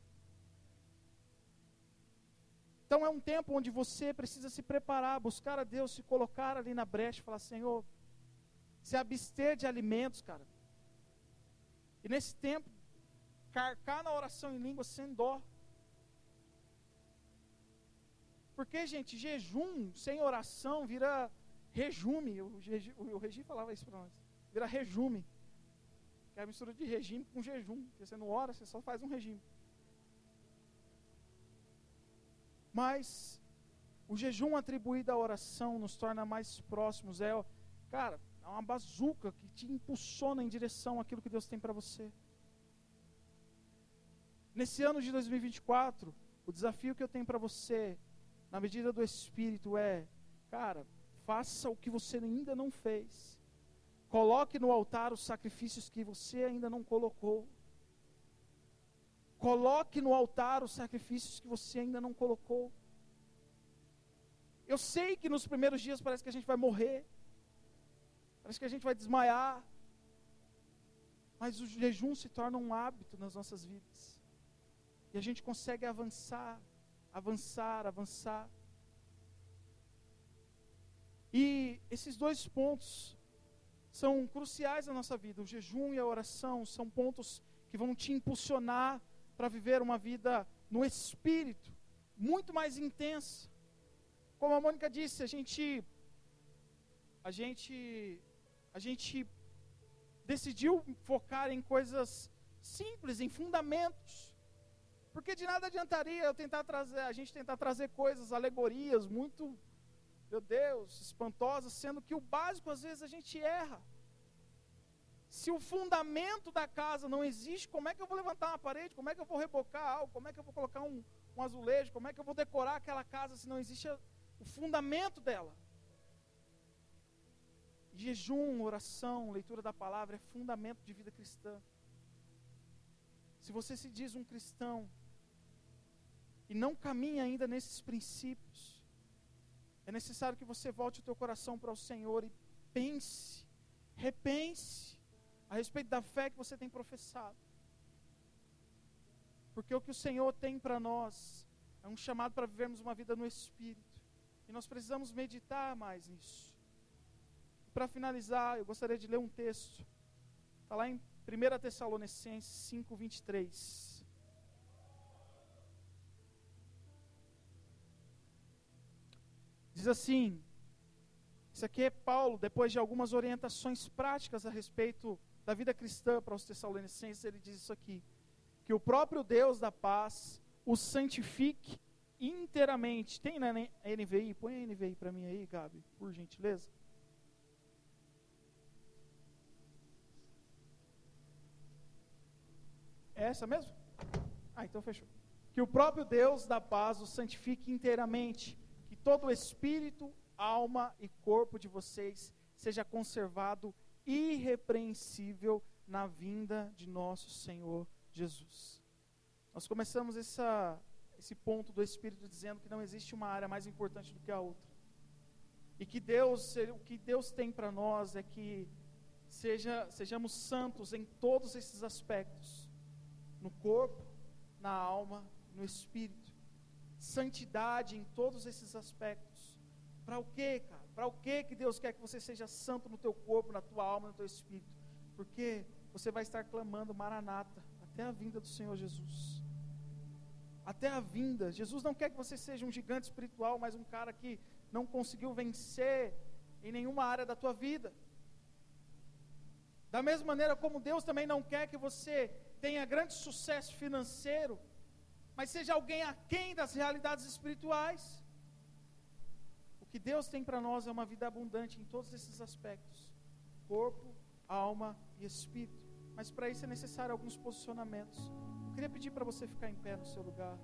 Então é um tempo onde você precisa se preparar, buscar a Deus, se colocar ali na brecha, falar: Senhor, se abster de alimentos, cara. E nesse tempo, carcar na oração em língua sem dó. Porque, gente, jejum sem oração vira rejume. O, o, o Regi falava isso para nós. Vira rejume. Que é a mistura de regime com jejum. Porque você não ora, você só faz um regime. Mas o jejum atribuído à oração nos torna mais próximos. É, cara, é uma bazuca que te impulsiona em direção àquilo que Deus tem para você. Nesse ano de 2024, o desafio que eu tenho para você na medida do Espírito, é, cara, faça o que você ainda não fez. Coloque no altar os sacrifícios que você ainda não colocou. Coloque no altar os sacrifícios que você ainda não colocou. Eu sei que nos primeiros dias parece que a gente vai morrer. Parece que a gente vai desmaiar. Mas o jejum se torna um hábito nas nossas vidas. E a gente consegue avançar avançar, avançar. E esses dois pontos são cruciais na nossa vida. O jejum e a oração são pontos que vão te impulsionar para viver uma vida no espírito, muito mais intensa. Como a Mônica disse, a gente a gente, a gente decidiu focar em coisas simples, em fundamentos. Porque de nada adiantaria eu tentar trazer, a gente tentar trazer coisas, alegorias muito, meu Deus, espantosas, sendo que o básico às vezes a gente erra. Se o fundamento da casa não existe, como é que eu vou levantar uma parede? Como é que eu vou rebocar algo? Como é que eu vou colocar um, um azulejo? Como é que eu vou decorar aquela casa se não existe o fundamento dela? Jejum, oração, leitura da palavra é fundamento de vida cristã. Se você se diz um cristão e não caminha ainda nesses princípios, é necessário que você volte o teu coração para o Senhor e pense, repense a respeito da fé que você tem professado. Porque o que o Senhor tem para nós é um chamado para vivermos uma vida no Espírito. E nós precisamos meditar mais nisso. Para finalizar, eu gostaria de ler um texto. Está lá em 1 Tessalonicenses 5, 23. Diz assim: Isso aqui é Paulo, depois de algumas orientações práticas a respeito da vida cristã para os Tessalonicenses, ele diz isso aqui: que o próprio Deus da paz o santifique inteiramente. Tem na NVI? Põe a NVI para mim aí, Gabi, por gentileza. É essa mesmo? Ah, então fechou. Que o próprio Deus da paz o santifique inteiramente, todo o espírito, alma e corpo de vocês seja conservado irrepreensível na vinda de nosso Senhor Jesus. Nós começamos essa, esse ponto do Espírito dizendo que não existe uma área mais importante do que a outra. E que Deus, o que Deus tem para nós é que seja, sejamos santos em todos esses aspectos, no corpo, na alma, no espírito. Santidade em todos esses aspectos. Para o quê, cara? Para o que que Deus quer que você seja santo no teu corpo, na tua alma, no teu espírito? Porque você vai estar clamando Maranata até a vinda do Senhor Jesus. Até a vinda. Jesus não quer que você seja um gigante espiritual, mas um cara que não conseguiu vencer em nenhuma área da tua vida. Da mesma maneira como Deus também não quer que você tenha grande sucesso financeiro, mas seja alguém aquém das realidades espirituais que Deus tem para nós é uma vida abundante em todos esses aspectos: corpo, alma e espírito. Mas para isso é necessário alguns posicionamentos. Eu queria pedir para você ficar em pé no seu lugar.